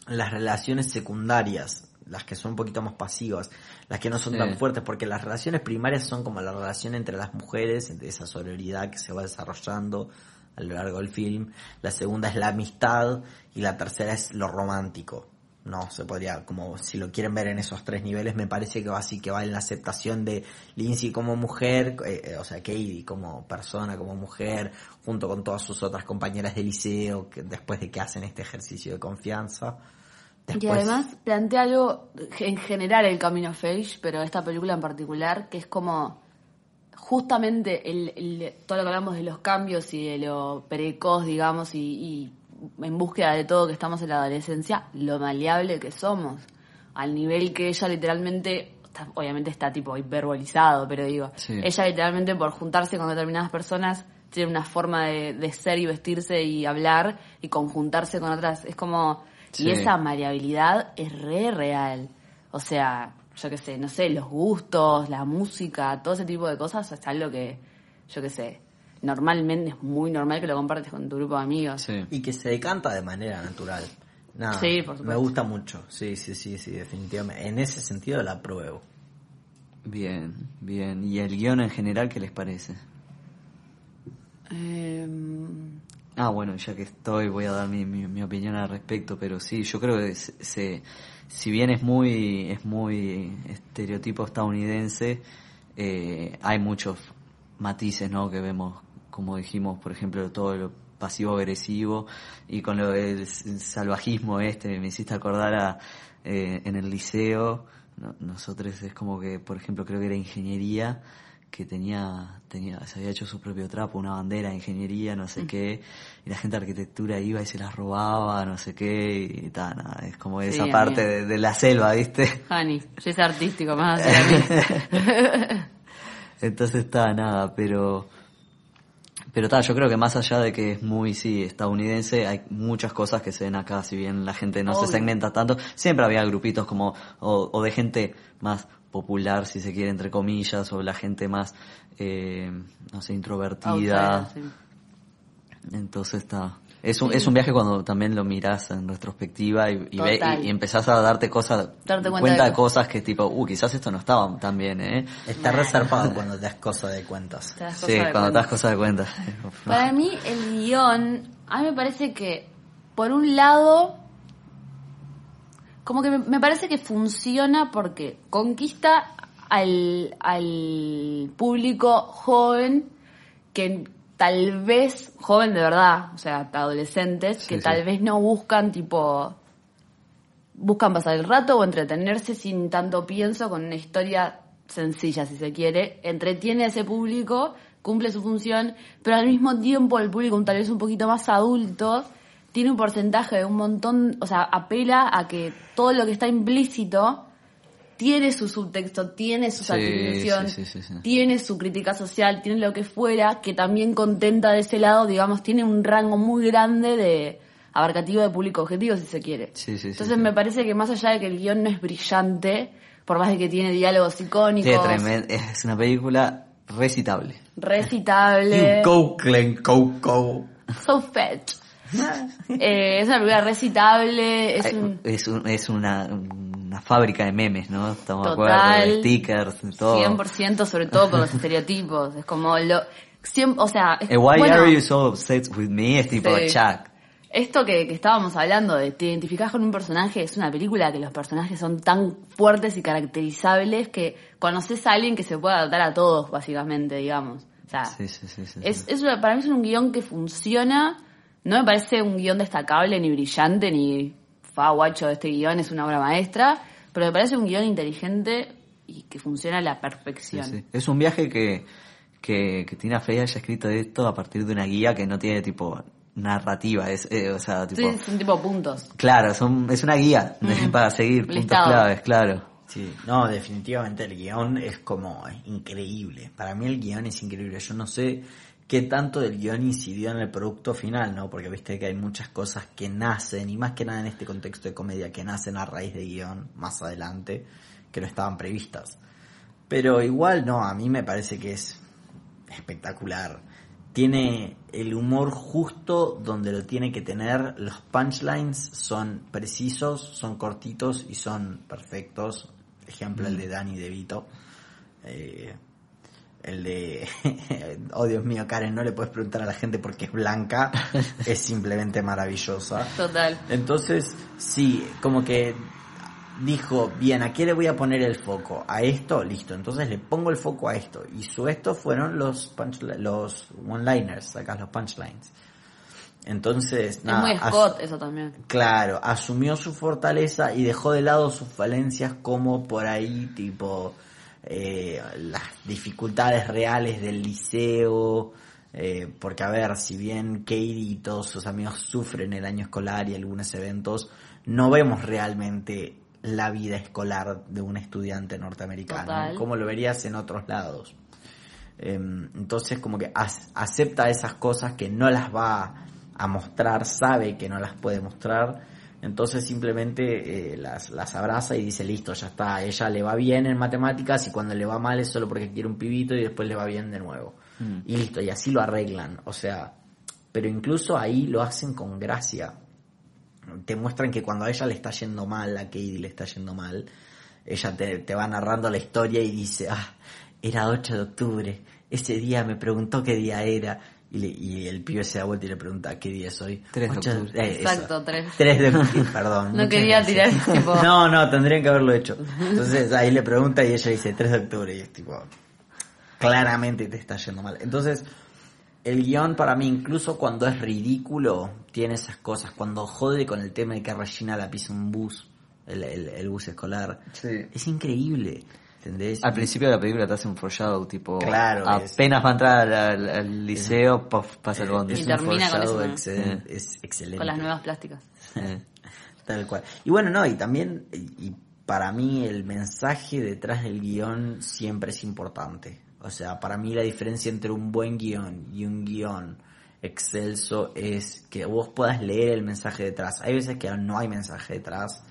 las relaciones secundarias, las que son un poquito más pasivas, las que no son Sí. tan fuertes, porque las relaciones primarias son como la relación entre las mujeres, entre esa sororidad que se va desarrollando a lo largo del film. La segunda es la amistad y la tercera es lo romántico. No, se podría, como si lo quieren ver en esos tres niveles, me parece que va así, que va en la aceptación de Lindsay como mujer, eh, eh, o sea, Katie como persona, como mujer, junto con todas sus otras compañeras de liceo, que después de que hacen este ejercicio de confianza. Y además plantea algo en general el Camino Age, pero esta película en particular, que es como justamente el, el- todo lo que hablamos de los cambios y de lo precoz, digamos, y, y en búsqueda de todo que estamos en la adolescencia, lo maleable que somos. Al nivel que ella literalmente, está- obviamente está tipo hiperbolizado, pero digo, Sí. ella literalmente por juntarse con determinadas personas tiene una forma de, de ser y vestirse y hablar y conjuntarse con otras. Es como... Sí. Y esa maleabilidad es re real. O sea, yo qué sé, no sé, los gustos, la música, todo ese tipo de cosas es algo que, yo qué sé, normalmente es muy normal que lo compartes con tu grupo de amigos. Sí. Y que se decanta de manera natural. Nada, Sí, por me supuesto. gusta mucho. Sí, sí, sí, sí, definitivamente. En ese sentido la apruebo. Bien, bien. ¿Y el guion en general qué les parece? Em, Ah, bueno, ya que estoy voy a dar mi, mi, mi opinión al respecto, pero sí, yo creo que se, se- si bien es muy es muy estereotipo estadounidense, eh, hay muchos matices, ¿no? Que vemos, como dijimos, por ejemplo, todo lo pasivo-agresivo y con lo del salvajismo este, me hiciste acordar a, eh, en el liceo, no- nosotros es como que, por ejemplo, creo que era ingeniería, que tenía, tenía, se había hecho su propio trapo, una bandera de ingeniería, no sé qué, y la gente de arquitectura iba y se las robaba, no sé qué, y tal, nada, es como Sí, esa parte de, de la selva, ¿viste? Hani, yo es artístico, más [laughs] Entonces está nada, pero pero está, yo creo que más allá de que es muy sí estadounidense, hay muchas cosas que se ven acá, si bien la gente no Obvio. se segmenta tanto, siempre había grupitos como o, o de gente más popular, si se quiere entre comillas, o la gente más eh, no sé, introvertida. Sí. Entonces está. Es un, es un viaje cuando también lo miras en retrospectiva y, y, ve- y- y empezás a darte cosas, Darte cuenta cuenta de de cosas que tipo, uh, quizás esto no estaba tan bien, ¿eh? Está reservado cuando te das cosa de cuentas. Te das Sí, cuando te das cosas de cuenta. Para mí el guion, a mí me parece que, por un lado, como que me, me parece que funciona porque conquista al, al público joven que tal vez, joven de verdad, o sea, adolescentes, Sí, que sí. tal vez no buscan tipo buscan pasar el rato o entretenerse sin tanto pienso con una historia sencilla, si se quiere, entretiene a ese público, cumple su función, pero al mismo tiempo el público tal vez un poquito más adulto tiene un porcentaje de un montón, o sea, apela a que todo lo que está implícito tiene su subtexto, tiene su Sí, satirización, sí, sí, sí, sí. tiene su crítica social, tiene lo que fuera, que también contenta de ese lado, digamos, tiene un rango muy grande de abarcativo de público objetivo, si se quiere. Entonces me parece que más allá de que el guion no es brillante, por más de que tiene diálogos icónicos, es una película recitable. recitable, Go, Glen, go, go. so fetch. Eh, es una película recitable, es Ay, un... Es, un- es una, una fábrica de memes, ¿no? Estamos de acuerdo, Total. de stickers, todo. 100% sobre todo con los [laughs] estereotipos. Es como lo... siem- o sea, es- Eh, Why bueno, are you so obsessed with me? Es tipo Sí. Chuck. Esto que, que estábamos hablando de te identificás con un personaje, es una película que los personajes son tan fuertes y caracterizables que conoces a alguien que se puede adaptar a todos, básicamente, digamos. O sea, Sí, sí, es, es una- para mí es un guion que funciona. No me parece un guion destacable, ni brillante, ni fa guacho, este guion es una obra maestra, pero me parece un guion inteligente y que funciona a la perfección. sí. Es un viaje que, que, que Tina Fey haya escrito esto a partir de una guía que no tiene tipo narrativa, es, eh, o sea, tipo, Sí, son tipo puntos. claro, son, es una guía para seguir puntos Listado. claves, claro. Sí, no, definitivamente el guion es como increíble. Para mí el guion es increíble. Yo no sé qué tanto del guion incidió en el producto final, ¿no? Porque viste que hay muchas cosas que nacen, y más que nada en este contexto de comedia, que nacen a raíz de guion más adelante, que no estaban previstas. Pero igual, no, a mí me parece que es espectacular. Tiene el humor justo donde lo tiene que tener. Los punchlines son precisos, son cortitos y son perfectos. Ejemplo, el de Danny DeVito. Eh, el de, [laughs] oh Dios mío, Karen, no le puedes preguntar a la gente porque es blanca. [laughs] es simplemente maravillosa. Total. Entonces, sí, como que dijo, bien, ¿a qué le voy a poner el foco? ¿A esto? Listo. Entonces le pongo el foco a esto. Y su esto fueron los punchli- los one-liners, acá los punchlines. Entonces, Es nada, muy Scott eso también. Claro, asumió su fortaleza y dejó de lado sus falencias como por ahí, tipo, eh, las dificultades reales del liceo. eh, porque, a ver, si bien Katie y todos sus amigos sufren el año escolar y algunos eventos, no vemos realmente la vida escolar de un estudiante norteamericano, Total. como lo verías en otros lados. Em, entonces como que ac- acepta esas cosas que no las va a mostrar, sabe que no las puede mostrar, entonces simplemente eh, las, las abraza y dice listo, ya está, ella le va bien en matemáticas y cuando le va mal es solo porque quiere un pibito y después le va bien de nuevo. Mm. Y listo, y así lo arreglan, o sea, pero incluso ahí lo hacen con gracia. Te muestran que cuando a ella le está yendo mal, a Katie le está yendo mal, ella te, te va narrando la historia y dice, ah, era 8 de octubre, ese día me preguntó qué día era, y, le- y el pibe se da vuelta y le pregunta, ¿qué día es hoy? 3 de 8 octubre. eh. Exacto, tres. 3 de octubre, [laughs] perdón. No quería gracias. tirar, tipo- [laughs] No, no, tendrían que haberlo hecho. Entonces ahí le pregunta y ella dice 3 de octubre y es tipo, claramente te está yendo mal. Entonces, el guion para mí, incluso cuando es ridículo, tiene esas cosas. Cuando jode con el tema de que Regina la pisa un bus, el, el- el bus escolar, Sí. es increíble. ¿Entendés? Al principio de la película te hace un foreshadow, tipo, Claro, es- apenas va a entrar al, liceo, puff, pasa el bondi. es Y un termina con eso, es excelente. Con las nuevas plásticas. [laughs] Tal cual. Y bueno, no, y también, y y para mí el mensaje detrás del guion siempre es importante. O sea, para mí la diferencia entre un buen guion y un guion excelso es que vos puedas leer el mensaje detrás. Hay veces que no hay mensaje detrás,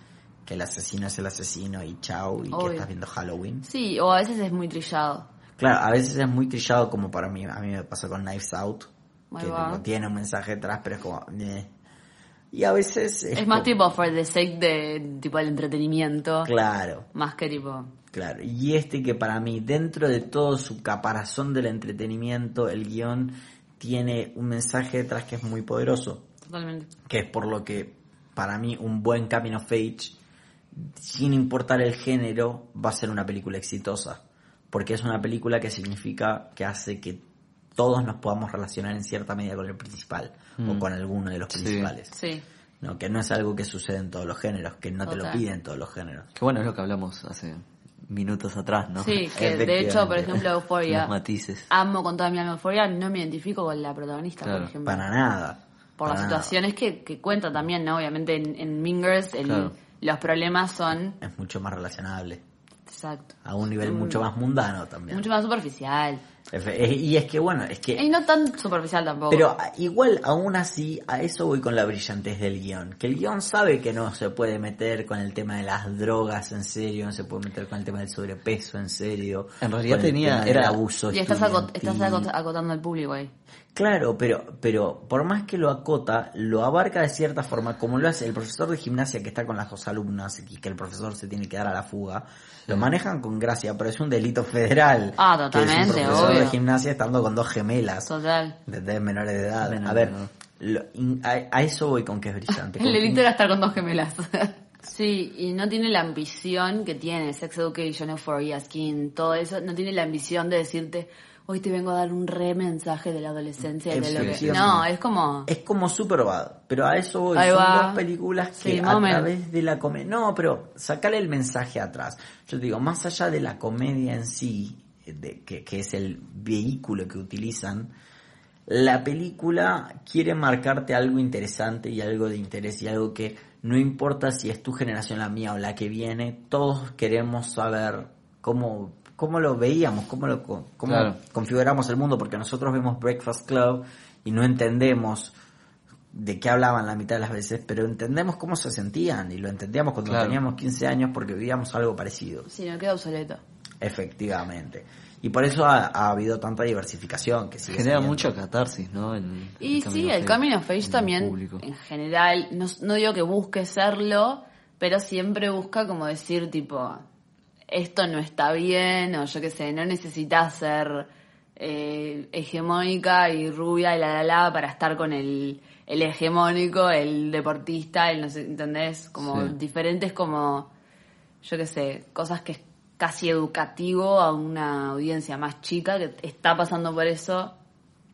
que el asesino es el asesino y chau, y Obvio. que estás viendo Halloween. Sí, o a veces es muy trillado. Claro, a veces es muy trillado como para mí, a mí me pasó con Knives Out, que va. tipo, tiene un mensaje detrás, pero es como... "Meh". Y a veces... Es, más como- tipo for the sake de tipo el entretenimiento. Claro. Más que tipo. Claro, y este que para mí, dentro de todo su caparazón del entretenimiento, el guion tiene un mensaje detrás que es muy poderoso, Totalmente. que es por lo que para mí un buen Camino of Age, sin importar el género, va a ser una película exitosa, porque es una película que significa que hace que todos nos podamos relacionar en cierta medida con el principal o Mm. con alguno de los principales. Sí. No, que no es algo que sucede en todos los géneros, que no te lo piden todos los géneros. que bueno, es lo que hablamos hace minutos atrás, ¿no? Sí, que de hecho, por ejemplo, [laughs] matices. Amo con toda mi alma Euphoria, no me identifico con la protagonista, Claro. por ejemplo. Para nada. por las Para nada. situaciones que, que cuenta también, ¿no? Obviamente en, en Mingers el- Claro. Los problemas son... Es mucho más relacionable. Exacto. A un nivel mucho más mundano también. Mucho más superficial. Y es que bueno, es que Y no tan superficial tampoco. Pero igual, aún así, a eso voy con la brillantez del guion. Que el guion sabe que no se puede meter con el tema de las drogas en serio, no se puede meter con el tema del sobrepeso en serio. En realidad tenía- era- abuso y estás, estás acot- acotando al público ahí. Claro, pero, pero por más que lo acota, lo abarca de cierta forma, como lo hace el profesor de gimnasia que está con las dos alumnas y que el profesor se tiene que dar a la fuga. Lo manejan con gracia, pero es un delito federal. Ah, que es totalmente, un profesor de gimnasia estando con dos gemelas. Total. de menores de edad. Menor a ver, lo- in- a, a eso voy con que es brillante. El delito era estar con dos gemelas. [laughs] sí, y no tiene la ambición que tiene Sex Education, Euphoria, Skin, todo eso. No tiene la ambición de decirte, hoy te vengo a dar un re mensaje de la adolescencia y de lo que... No, es como... Es como Superbad, pero a eso voy. Ahí Son va. dos películas que Sí, a través de la comedia... No, pero sacarle el mensaje atrás. Yo te digo, más allá de la comedia en sí, de, que, que es el vehículo que utilizan, la película quiere marcarte algo interesante y algo de interés y algo que no importa si es tu generación la mía o la que viene, todos queremos saber cómo, cómo lo veíamos, cómo lo cómo Claro. configuramos el mundo, porque nosotros vemos Breakfast Club y no entendemos de qué hablaban la mitad de las veces, pero entendemos cómo se sentían y lo entendíamos cuando Claro. teníamos 15 años porque vivíamos algo parecido. Sí, no queda obsoleto. Efectivamente. Y por eso ha, ha habido tanta diversificación que sigue Genera mucho catarsis, ¿no? El- Y el sí, el Coming of Age también, público. en general, no, no digo que busque serlo, pero siempre busca como decir, tipo, esto no está bien, o yo qué sé, no necesitas ser eh, hegemónica y rubia y la la la para estar con el, el hegemónico, el deportista, el no sé, ¿entendés? Como Sí. diferentes como, yo qué sé, cosas que es casi educativo a una audiencia más chica que está pasando por eso,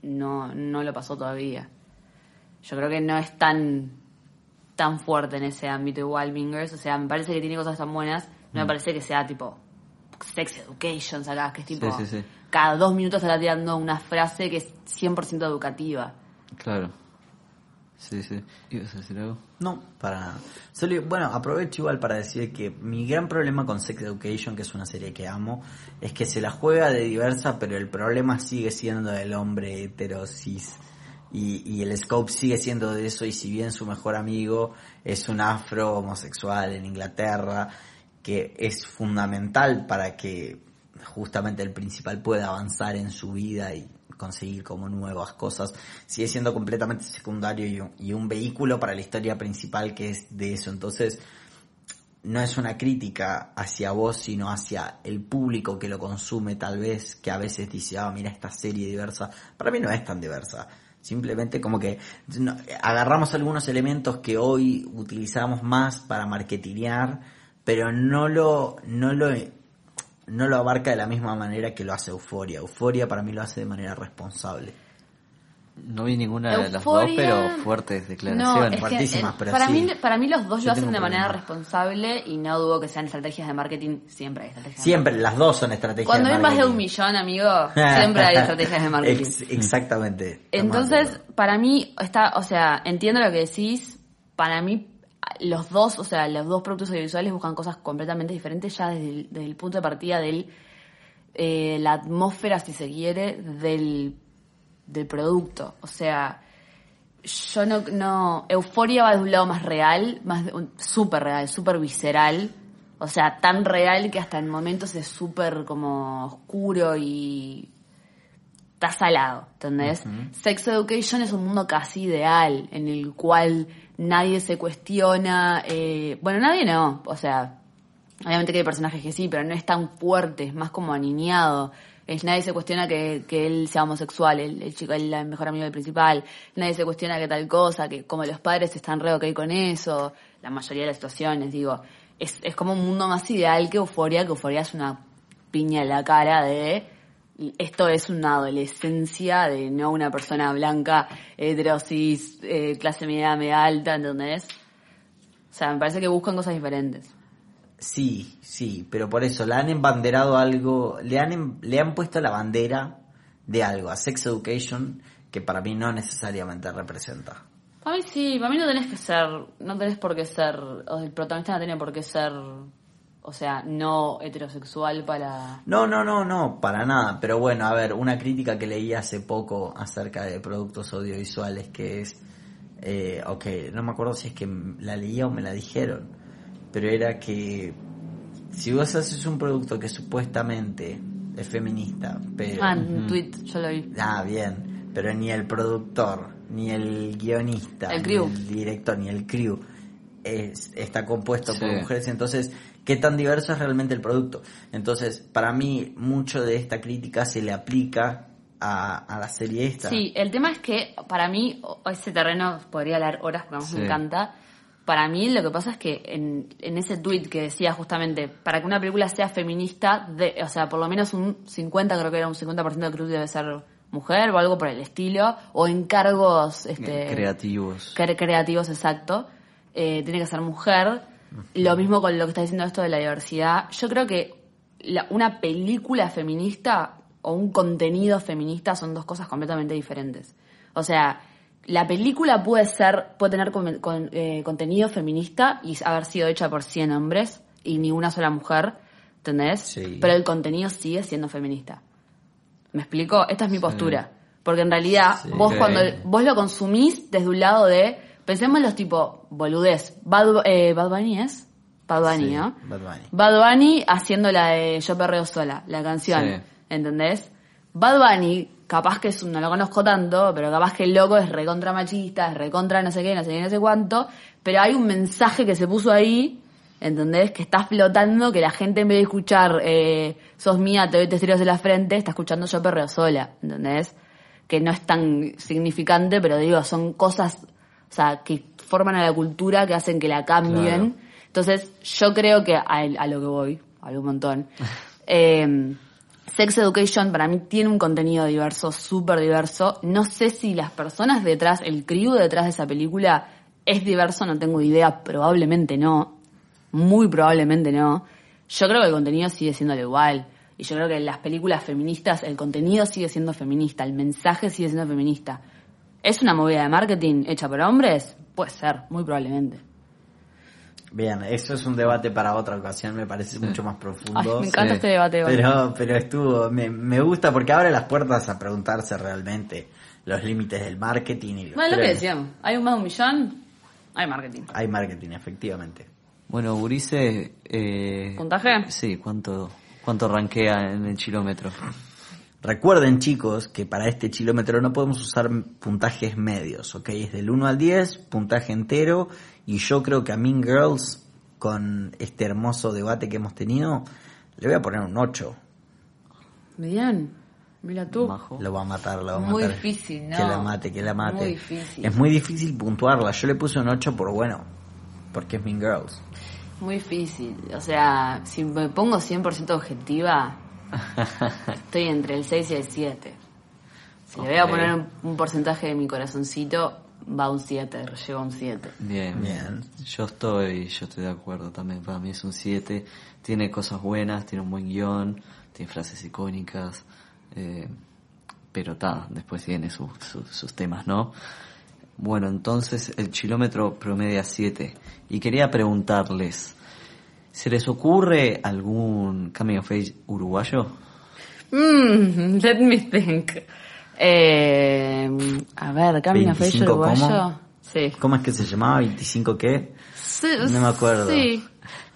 no, no lo pasó todavía. Yo creo que no es tan tan fuerte en ese ámbito igual Mingers, o sea, me parece que tiene cosas tan buenas, no me parece que sea tipo sex education, acá que es tipo Sí, sí, sí. cada dos minutos está tirando una frase que es 100% educativa. Claro. Sí, sí. ¿Ibas a decir algo? No, para nada. Solo- bueno, aprovecho igual para decir que mi gran problema con Sex Education, que es una serie que amo, es que se la juega de diversa, pero el problema sigue siendo el hombre hetero cis. Y, y el scope sigue siendo de eso, y si bien su mejor amigo es un afro homosexual en Inglaterra, que es fundamental para que justamente el principal pueda avanzar en su vida y conseguir como nuevas cosas, sigue siendo completamente secundario y un, y un vehículo para la historia principal que es de eso. Entonces, no es una crítica hacia vos, sino hacia el público que lo consume tal vez, que a veces dice, ah, mira esta serie diversa. Para mí no es tan diversa. Simplemente como que agarramos algunos elementos que hoy utilizamos más para marketinear, pero no lo, no lo, no lo abarca de la misma manera que lo hace Euforia. Euforia para mí lo hace de manera responsable. No vi ninguna de las dos, pero fuertes No, declaraciones. es que, fuertísimas, eh, pero para, sí. mí, para mí los dos Yo lo hacen de manera responsable y no dudo que sean estrategias de marketing, siempre hay estrategias. de Siempre, las dos son estrategias Cuando de hay más de un millón, amigo, siempre hay estrategias de marketing. [laughs] Ex- exactamente. Entonces, para mí, está, o sea, entiendo lo que decís. Para mí, los dos, o sea, los dos productos audiovisuales buscan cosas completamente diferentes ya desde el, desde el punto de partida del eh, la atmósfera, si se quiere, del, del producto. O sea, yo no, no, Euforia va de un lado más real, más de súper real, súper visceral. O sea, tan real que hasta en momentos es súper como oscuro y está salado, ¿entendés? Sex Education es un mundo casi ideal, en el cual nadie se cuestiona, eh, bueno, nadie no, o sea, obviamente que hay personajes que sí, pero no es tan fuerte, es más como aniñado. Es, nadie se cuestiona que, que él sea homosexual, el, chico, el, mejor amigo del principal. Nadie se cuestiona que tal cosa, que como los padres están re ok con eso. La mayoría de las situaciones, digo. Es, es como un mundo más ideal que Euforia, que Euforia es una piña en la cara de esto es una adolescencia de no una persona blanca, heterosis, eh, clase media, media alta, ¿entendés? O sea, me parece que buscan cosas diferentes. Sí, sí, pero por eso le han embanderado algo, le han, em- le han puesto la bandera de algo a Sex Education que para mí no necesariamente representa. Para mí sí, para mí no tenés que ser, no tenés por qué ser, o el protagonista no tiene por qué ser, o sea, no heterosexual para... No, no, no, no, para nada. Pero bueno, a ver, una crítica que leí hace poco acerca de productos audiovisuales que es, eh, ok, no me acuerdo si es que la leía o me la dijeron, pero era que si vos haces un producto que supuestamente es feminista, pero... Ah, un tweet, yo lo vi. Ah, bien, pero ni el productor, ni el guionista, El crew. ni el director, ni el crew es- está compuesto por mujeres, entonces, ¿qué tan diverso es realmente el producto? Entonces, para mí, mucho de esta crítica se le aplica a, a la serie esta. Sí, el tema es que para mí, ese terreno podría hablar horas porque a mí Sí. me encanta. Para mí lo que pasa es que en, en ese tweet que decía justamente, para que una película sea feminista, de, o sea, por lo menos un 50, creo que era un 50% del crew debe ser mujer o algo por el estilo, o en cargos este, Creativos. cre- creativos, exacto. Eh, tiene que ser mujer. Lo mismo con lo que está diciendo esto de la diversidad. Yo creo que la- una película feminista o un contenido feminista son dos cosas completamente diferentes. O sea, la película puede ser, puede tener con- con- eh, contenido feminista y haber sido hecha por 100 hombres y ni una sola mujer, ¿entendés? Sí. Pero el contenido sigue siendo feminista. ¿Me explico? Esta es mi postura. Porque en realidad, Sí. vos cuando vos lo consumís desde un lado de, pensemos en los tipo, boludez, Bad, eh, Bad Bunny es, Bad Bunny, Sí, ¿no? Bad Bunny. Bad Bunny haciendo la de Yo Perreo Sola, la canción, Sí. ¿entendés? Bad Bunny, capaz que es un, no lo conozco tanto, pero capaz que el loco es recontra machista, es recontra no sé qué, no sé qué, no sé cuánto, pero hay un mensaje que se puso ahí, ¿entendés? Que está flotando, que la gente en vez de escuchar eh, Sos mía, te doy testigos de la frente, está escuchando Yo Perreo Sola, ¿entendés? Que no es tan significante, pero digo, son cosas, o sea, que forman a la cultura, que hacen que la cambien. Claro. Entonces, yo creo que a, a lo que voy, a un montón. [laughs] eh, Sex Education para mí tiene un contenido diverso, súper diverso. No sé si las personas detrás, el crew detrás de esa película es diverso, no tengo idea, probablemente no. Muy probablemente no. Yo creo que el contenido sigue siendo igual. Y yo creo que en las películas feministas el contenido sigue siendo feminista, el mensaje sigue siendo feminista. ¿Es una movida de marketing hecha por hombres? Puede ser, muy probablemente. Bien, eso es un debate para otra ocasión, me parece mucho más profundo. Ay, me encanta Sí. este debate. Pero, pero estuvo, me, me gusta porque abre las puertas a preguntarse realmente los límites del marketing y los Bueno, lo que decíamos, hay un más de un millón, hay marketing. Hay marketing, efectivamente. Bueno, Urice... Eh, ¿Puntaje? Sí, ¿cuánto, cuánto rankea en el kilómetro? Recuerden chicos que para este kilómetro no podemos usar puntajes medios, ¿ok? Es del 1 al 10, puntaje entero, y yo creo que a Mean Girls, con este hermoso debate que hemos tenido, le voy a poner un 8. Bien, mira tú. Majo. Lo va a matar, lo va a Muy matar. difícil, ¿no? Que la mate, que la mate. Muy difícil. Es muy difícil puntuarla. Yo le puse un 8 por bueno, porque es Mean Girls. Muy difícil. O sea, si me pongo 100% objetiva, estoy entre el 6 y el 7. Si le voy a poner un, un porcentaje de mi corazoncito, va a un 7, lleva un 7. Bien, Bien. Yo estoy, yo estoy de acuerdo también. Para mí es un 7. Tiene cosas buenas, tiene un buen guion, tiene frases icónicas. eh, pero está, después tiene su- su- sus temas, ¿no? Bueno, entonces el kilómetro promedia 7. Y quería preguntarles, ¿se les ocurre algún coming of age uruguayo? Mmm, let me think. Eh, a ver, Camino Face 25 uruguayo. cómo? Sí. ¿Cómo es que se llamaba? ¿25 qué? Sí, No me acuerdo. Sí.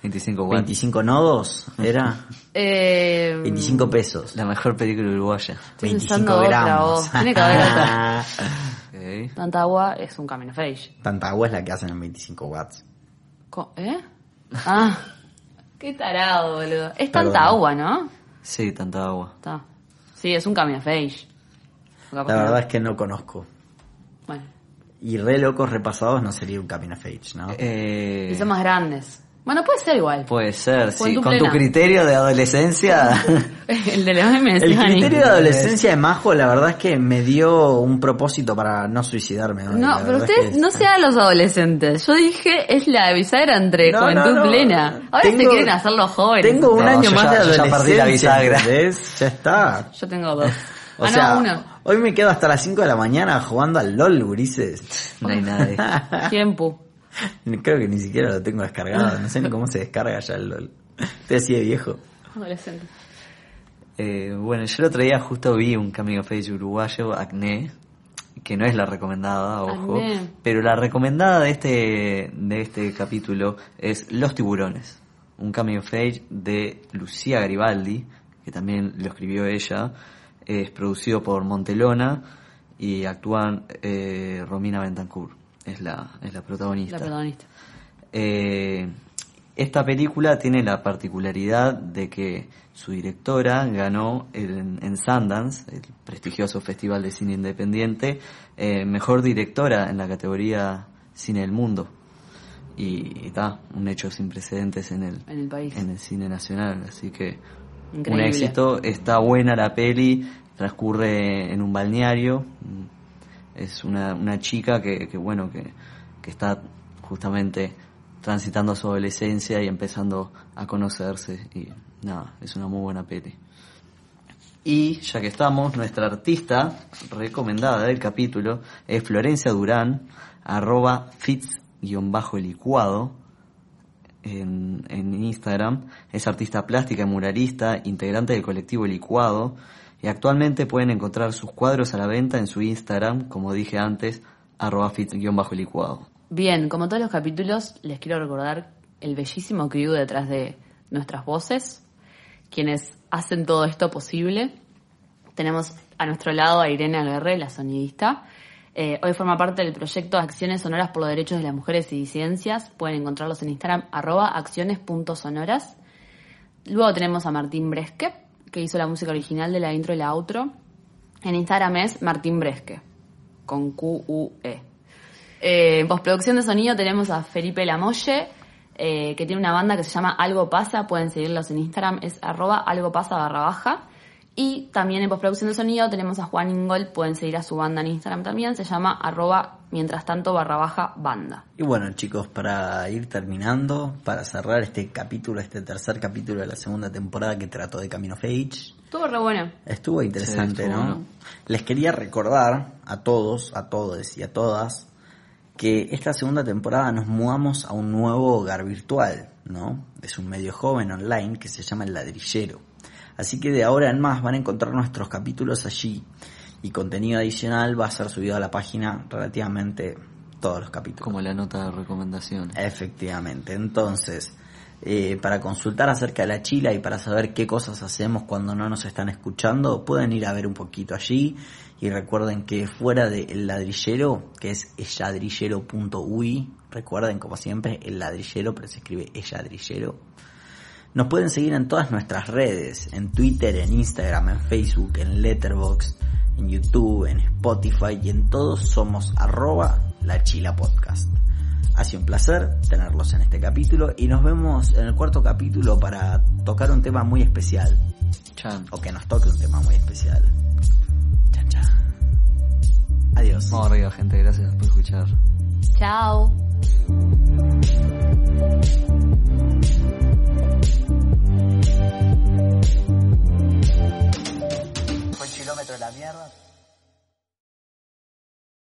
25 watts. 25 nodos, ¿era? Eh, 25 pesos. La mejor película uruguaya. Estoy 25 pensando otra, gramos. vos. Tiene que haber otra. [laughs] Ok. Tanta agua es un Camino Face. Tanta agua es la que hacen en 25 watts. ¿Eh? Ah, qué tarado, boludo. Es tanta agua, ¿no? Sí, tanta agua. Está. Sí, es un Camino Face. La verdad es que no conozco. Bueno, Y re locos repasados no sería un Camino of Age, ¿no? Eh, y son más grandes. Bueno, puede ser igual. Puede ser, Fue sí. tu Con tu criterio de adolescencia. [laughs] El de los memes. El criterio de adolescencia de Majo, la verdad es que me dio un propósito para no suicidarme. No, la pero es ustedes que- no sean los adolescentes. Yo dije, es la bisagra entre No, juventud no, no. plena. Ahora se Tengo- quieren hacer los jóvenes. Tengo un No, año más ya- de yo ya adolescencia, perdí la bisagra. ¿entendés? Ya está. Yo tengo dos. [laughs] O ah, sea, no, uno. Hoy me quedo hasta las 5 de la mañana jugando al LOL, gurises. No hay nada de eso. Tiempo. [laughs] Creo que ni siquiera lo tengo descargado. No sé ni cómo se descarga ya el LOL. Estoy así de viejo. Adolescente. Eh, bueno, yo el otro día justo vi un Coming of Age uruguayo, Acné, que no es la recomendada, ojo, Acné. pero la recomendada de este, de este capítulo es Los Tiburones, un Coming of Age de Lucía Garibaldi, que también lo escribió ella, es producido por Montelona y actúan eh, Romina Bentancourt, es la, es la protagonista. La protagonista. Eh, esta película tiene la particularidad de que su directora ganó el- en Sundance, el prestigioso festival de cine independiente, eh, mejor directora en la categoría Cine del Mundo. Y está, un hecho sin precedentes en el, En el país. en el cine nacional, así que un éxito, está buena la peli, transcurre en un balneario, es una, una chica que, que bueno, que, que está justamente transitando su adolescencia y empezando a conocerse y nada, es una muy buena peli. Y ya que estamos, nuestra artista recomendada del capítulo es Florencia Durán, arroba fits-licuado en, en Instagram. Es artista plástica y muralista, integrante del colectivo Licuado. Y actualmente pueden encontrar sus cuadros a la venta en su Instagram, como dije antes, arroba fits-licuado. Bien, como todos los capítulos, les quiero recordar el bellísimo crew detrás de nuestras voces, quienes hacen todo esto posible. Tenemos a nuestro lado a Irene Aguerre, la sonidista. Eh, hoy forma parte del proyecto Acciones Sonoras por los Derechos de las Mujeres y Disidencias. Pueden encontrarlos en Instagram, arroba acciones.sonoras. Luego tenemos a Martín Bresque, que hizo la música original de la intro y la outro. En Instagram es Martín Bresque, con Q-U-E. Eh, en postproducción de sonido tenemos a Felipe Lamolle, eh, que tiene una banda que se llama Algo Pasa. Pueden seguirlos en Instagram, es arroba algo pasa barra baja. Y también en postproducción de sonido tenemos a Juan Ingol, pueden seguir a su banda en Instagram también, se llama arroba mientras tanto barra baja banda. Y bueno, chicos, para ir terminando, para cerrar este capítulo, este tercer capítulo de la segunda temporada que trató de Camino of Age, Estuvo re bueno. Estuvo interesante, Sí, estuvo ¿no? bueno. Les quería recordar a todos, a todos y a todas que esta segunda temporada nos mudamos a un nuevo hogar virtual, ¿no? Es un medio joven online que se llama El Ladrillero. Así que de ahora en más van a encontrar nuestros capítulos allí y contenido adicional va a ser subido a la página relativamente todos los capítulos. Como la nota de recomendación. Efectivamente. Entonces, eh, para consultar acerca de la chila y para saber qué cosas hacemos cuando no nos están escuchando, pueden ir a ver un poquito allí. Y recuerden que fuera del ladrillero, que es elladrillero.ui, recuerden como siempre el ladrillero, pero se escribe elladrillero. Nos pueden seguir en todas nuestras redes, en Twitter, en Instagram, en Facebook, en Letterboxd, en YouTube, en Spotify y en todos somos arroba la chila podcast. Ha sido un placer tenerlos en este capítulo y nos vemos en el cuarto capítulo para tocar un tema muy especial. Chan. O que nos toque un tema muy especial. Chan, chan. Adiós. Vamos arriba, gente. Gracias por escuchar. Chao. Fue